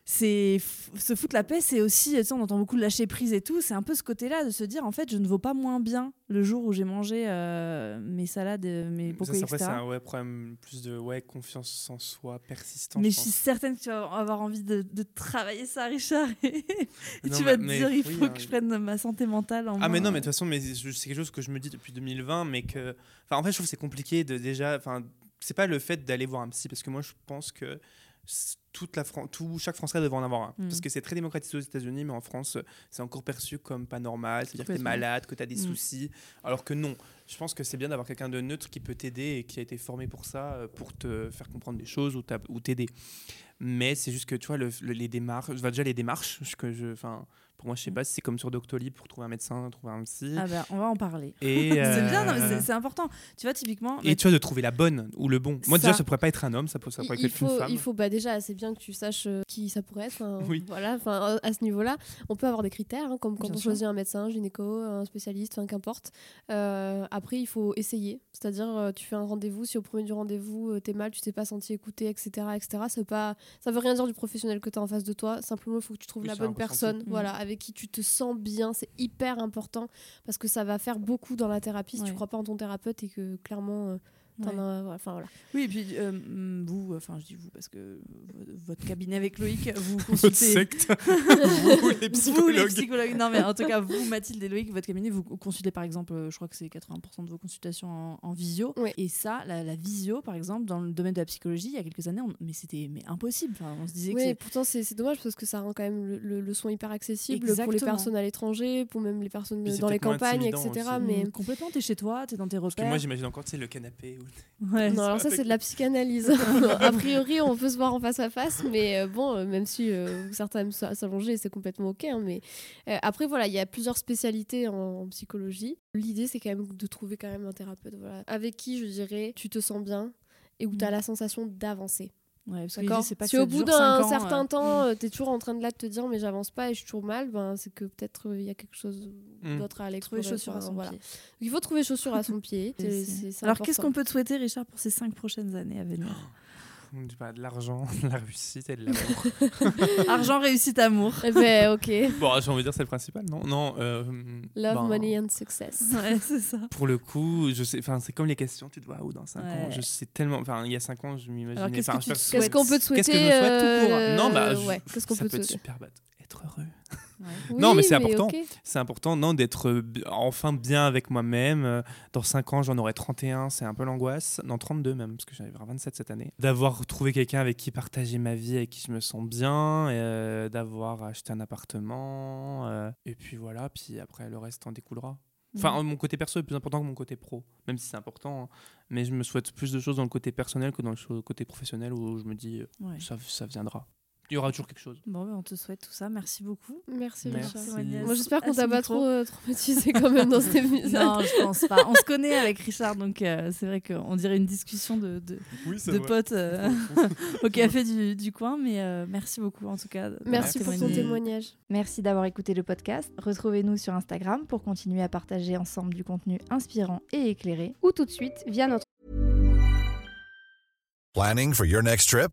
c'est se foutre la paix, c'est aussi, tu sais, on entend beaucoup de lâcher prise et tout, c'est un peu ce côté-là de se dire, en fait, je ne vaux pas moins bien le jour où j'ai mangé euh, mes salades, euh, mes après, etc. c'est un ouais, problème plus de ouais, confiance en soi persistant. Mais je je suis certaine que tu vas avoir envie de, de travailler ça, Richard. Et, <laughs> et Non, tu vas te dire, il oui, faut hein. que je prenne ma santé mentale en Ah mais non mais de toute façon c'est quelque chose que je me dis depuis 2020 mais que enfin en fait je trouve que c'est compliqué de déjà enfin c'est pas le fait d'aller voir un psy parce que moi je pense que toute la Fran- tout chaque Français devrait en avoir un. Mm. parce que c'est très démocratisé aux États-Unis mais en France c'est encore perçu comme pas normal. C'est-à-dire que tu es malade que tu as des Mm. soucis. Alors que non. Je pense que c'est bien d'avoir quelqu'un de neutre qui peut t'aider et qui a été formé pour ça euh, pour te faire comprendre des choses ou t'a- ou t'aider. Mais c'est juste que tu vois le- le- les démarches enfin, déjà les démarches je- que je enfin pour moi je sais Mm. pas si c'est comme sur Doctolib pour trouver un médecin trouver un psy Ah ben, on va en parler. et <laughs> C'est euh, bien, mais c'est- important. Tu vois, typiquement. et tu vois de trouver la bonne ou le bon moi Ça. déjà ça pourrait pas être un homme ça, pourrait il, être une faut, femme il faut bah déjà c'est bien que tu saches euh, qui ça pourrait être. enfin, Oui. Voilà, enfin à ce niveau-là, on peut avoir des critères, hein, comme quand Bien on sûr. choisit un médecin, un gynéco, un spécialiste, enfin qu'importe. Euh, après, il faut essayer, c'est-à-dire euh, tu fais un rendez-vous, si au premier du rendez-vous euh, t'es mal, tu t'es pas senti écouté, etc., etc. Ça pas, ça veut rien dire du professionnel que t'as en face de toi. Simplement, il faut que tu trouves Oui, la bonne personne, Mm. voilà, avec qui tu te sens bien. C'est hyper important parce que ça va faire beaucoup dans la thérapie si tu Ouais. crois pas en ton thérapeute et que clairement. Euh, Ouais. voilà. Oui, et puis euh, mm, vous, enfin je dis vous parce que euh, votre cabinet avec Loïc, <laughs> vous votre consultez. secte <laughs> vous les Vous, les psychologues. Non, mais en tout cas, vous, Mathilde et Loïc, votre cabinet, vous consultez par exemple, euh, je crois que c'est 80% de vos consultations en, en visio. Oui. Et ça, la, la visio, par exemple, dans le domaine de la psychologie, il y a quelques années, on- mais c'était mais impossible. Enfin, on se disait que Oui, c'est- pourtant c'est c'est dommage parce que ça rend quand même le, le- le soin hyper accessible pour les personnes à l'étranger, pour même les personnes Puis c'est dans les campagnes, etc. aussi. Mais Mm, complètement, t'es chez toi, t'es dans tes parce que repères. moi j'imagine encore tu sais le canapé Ouais. non, alors ça c'est de la psychanalyse. <laughs> a priori, on peut se voir en face à face, mais euh, bon, euh, même si euh, certains aiment s'allonger, c'est complètement ok. hein, mais euh, après, voilà, il y a plusieurs spécialités en, en psychologie. L'idée, c'est quand même de trouver quand même un thérapeute, voilà, avec qui je dirais tu te sens bien et où tu as Mm. la sensation d'avancer. Ouais, parce que pas Si au bout d'un certain euh, temps, mm. tu es toujours en train de là de te dire mais j'avance pas et je suis toujours mal, ben, c'est que peut-être euh, il y a quelque chose Mm. d'autre à aller trouver chaussures à enfin, son voilà. pied. Il faut trouver chaussures à <laughs> son pied. Alors, qu'est-ce qu'on peut te souhaiter, Richard, pour ces cinq prochaines années à venir? <gasps> <laughs> Je de l'argent <laughs> de la réussite et de l'amour <laughs> Argent, réussite, amour. Eh ben, ok. bon j'ai envie de dire c'est le principal non? Non euh, Love, ben, money and success. Ouais, c'est ça. pour le coup je sais enfin c'est comme les questions tu te vois où dans 5 ans je sais tellement enfin il y a 5 ans je m'imaginais Alors, qu'est-ce tu je- te Qu'est-ce qu'on peut te souhaiter Qu'est-ce que je me souhaite tout court? Euh, Non, bah, je- ouais. Qu'est-ce qu'on ça peut peut te souhaiter? super, bah, être heureux. Oui, Non, mais c'est important. C'est important, non, d'être enfin bien avec moi-même. Euh, Dans 5 ans, j'en aurai 31, c'est un peu l'angoisse. Non, 32 même, parce que j'arriverai à 27 cette année. D'avoir trouvé quelqu'un avec qui partager ma vie, avec qui je me sens bien, euh, d'avoir acheté un appartement. euh, et puis voilà, puis après, le reste en découlera. Enfin, mon côté perso est plus important que mon côté pro, même si c'est important. hein. Mais je me souhaite plus de choses dans le côté personnel que dans le côté professionnel où je me dis, Ouais. ça, ça viendra. Il y aura toujours quelque chose. Bon, ben, on te souhaite tout ça. Merci beaucoup. Merci, Merci. Richard. Moi, j'espère qu'on t'a pas trop euh, traumatisé quand même dans cet épisode. Non, je pense pas. On se connaît avec Richard, donc euh, c'est vrai qu'on dirait une discussion de, de, Oui, de potes euh, <laughs> au café du, du coin. Mais euh, merci beaucoup en tout cas. Merci pour ton témoignage. Merci d'avoir écouté le podcast. Retrouvez-nous sur Instagram pour continuer à partager ensemble du contenu inspirant et éclairé, ou tout de suite via notre Planning for your next trip?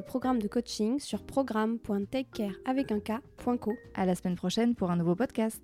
Programme de coaching sur programme.takecare avec un K.co. À la semaine prochaine pour un nouveau podcast.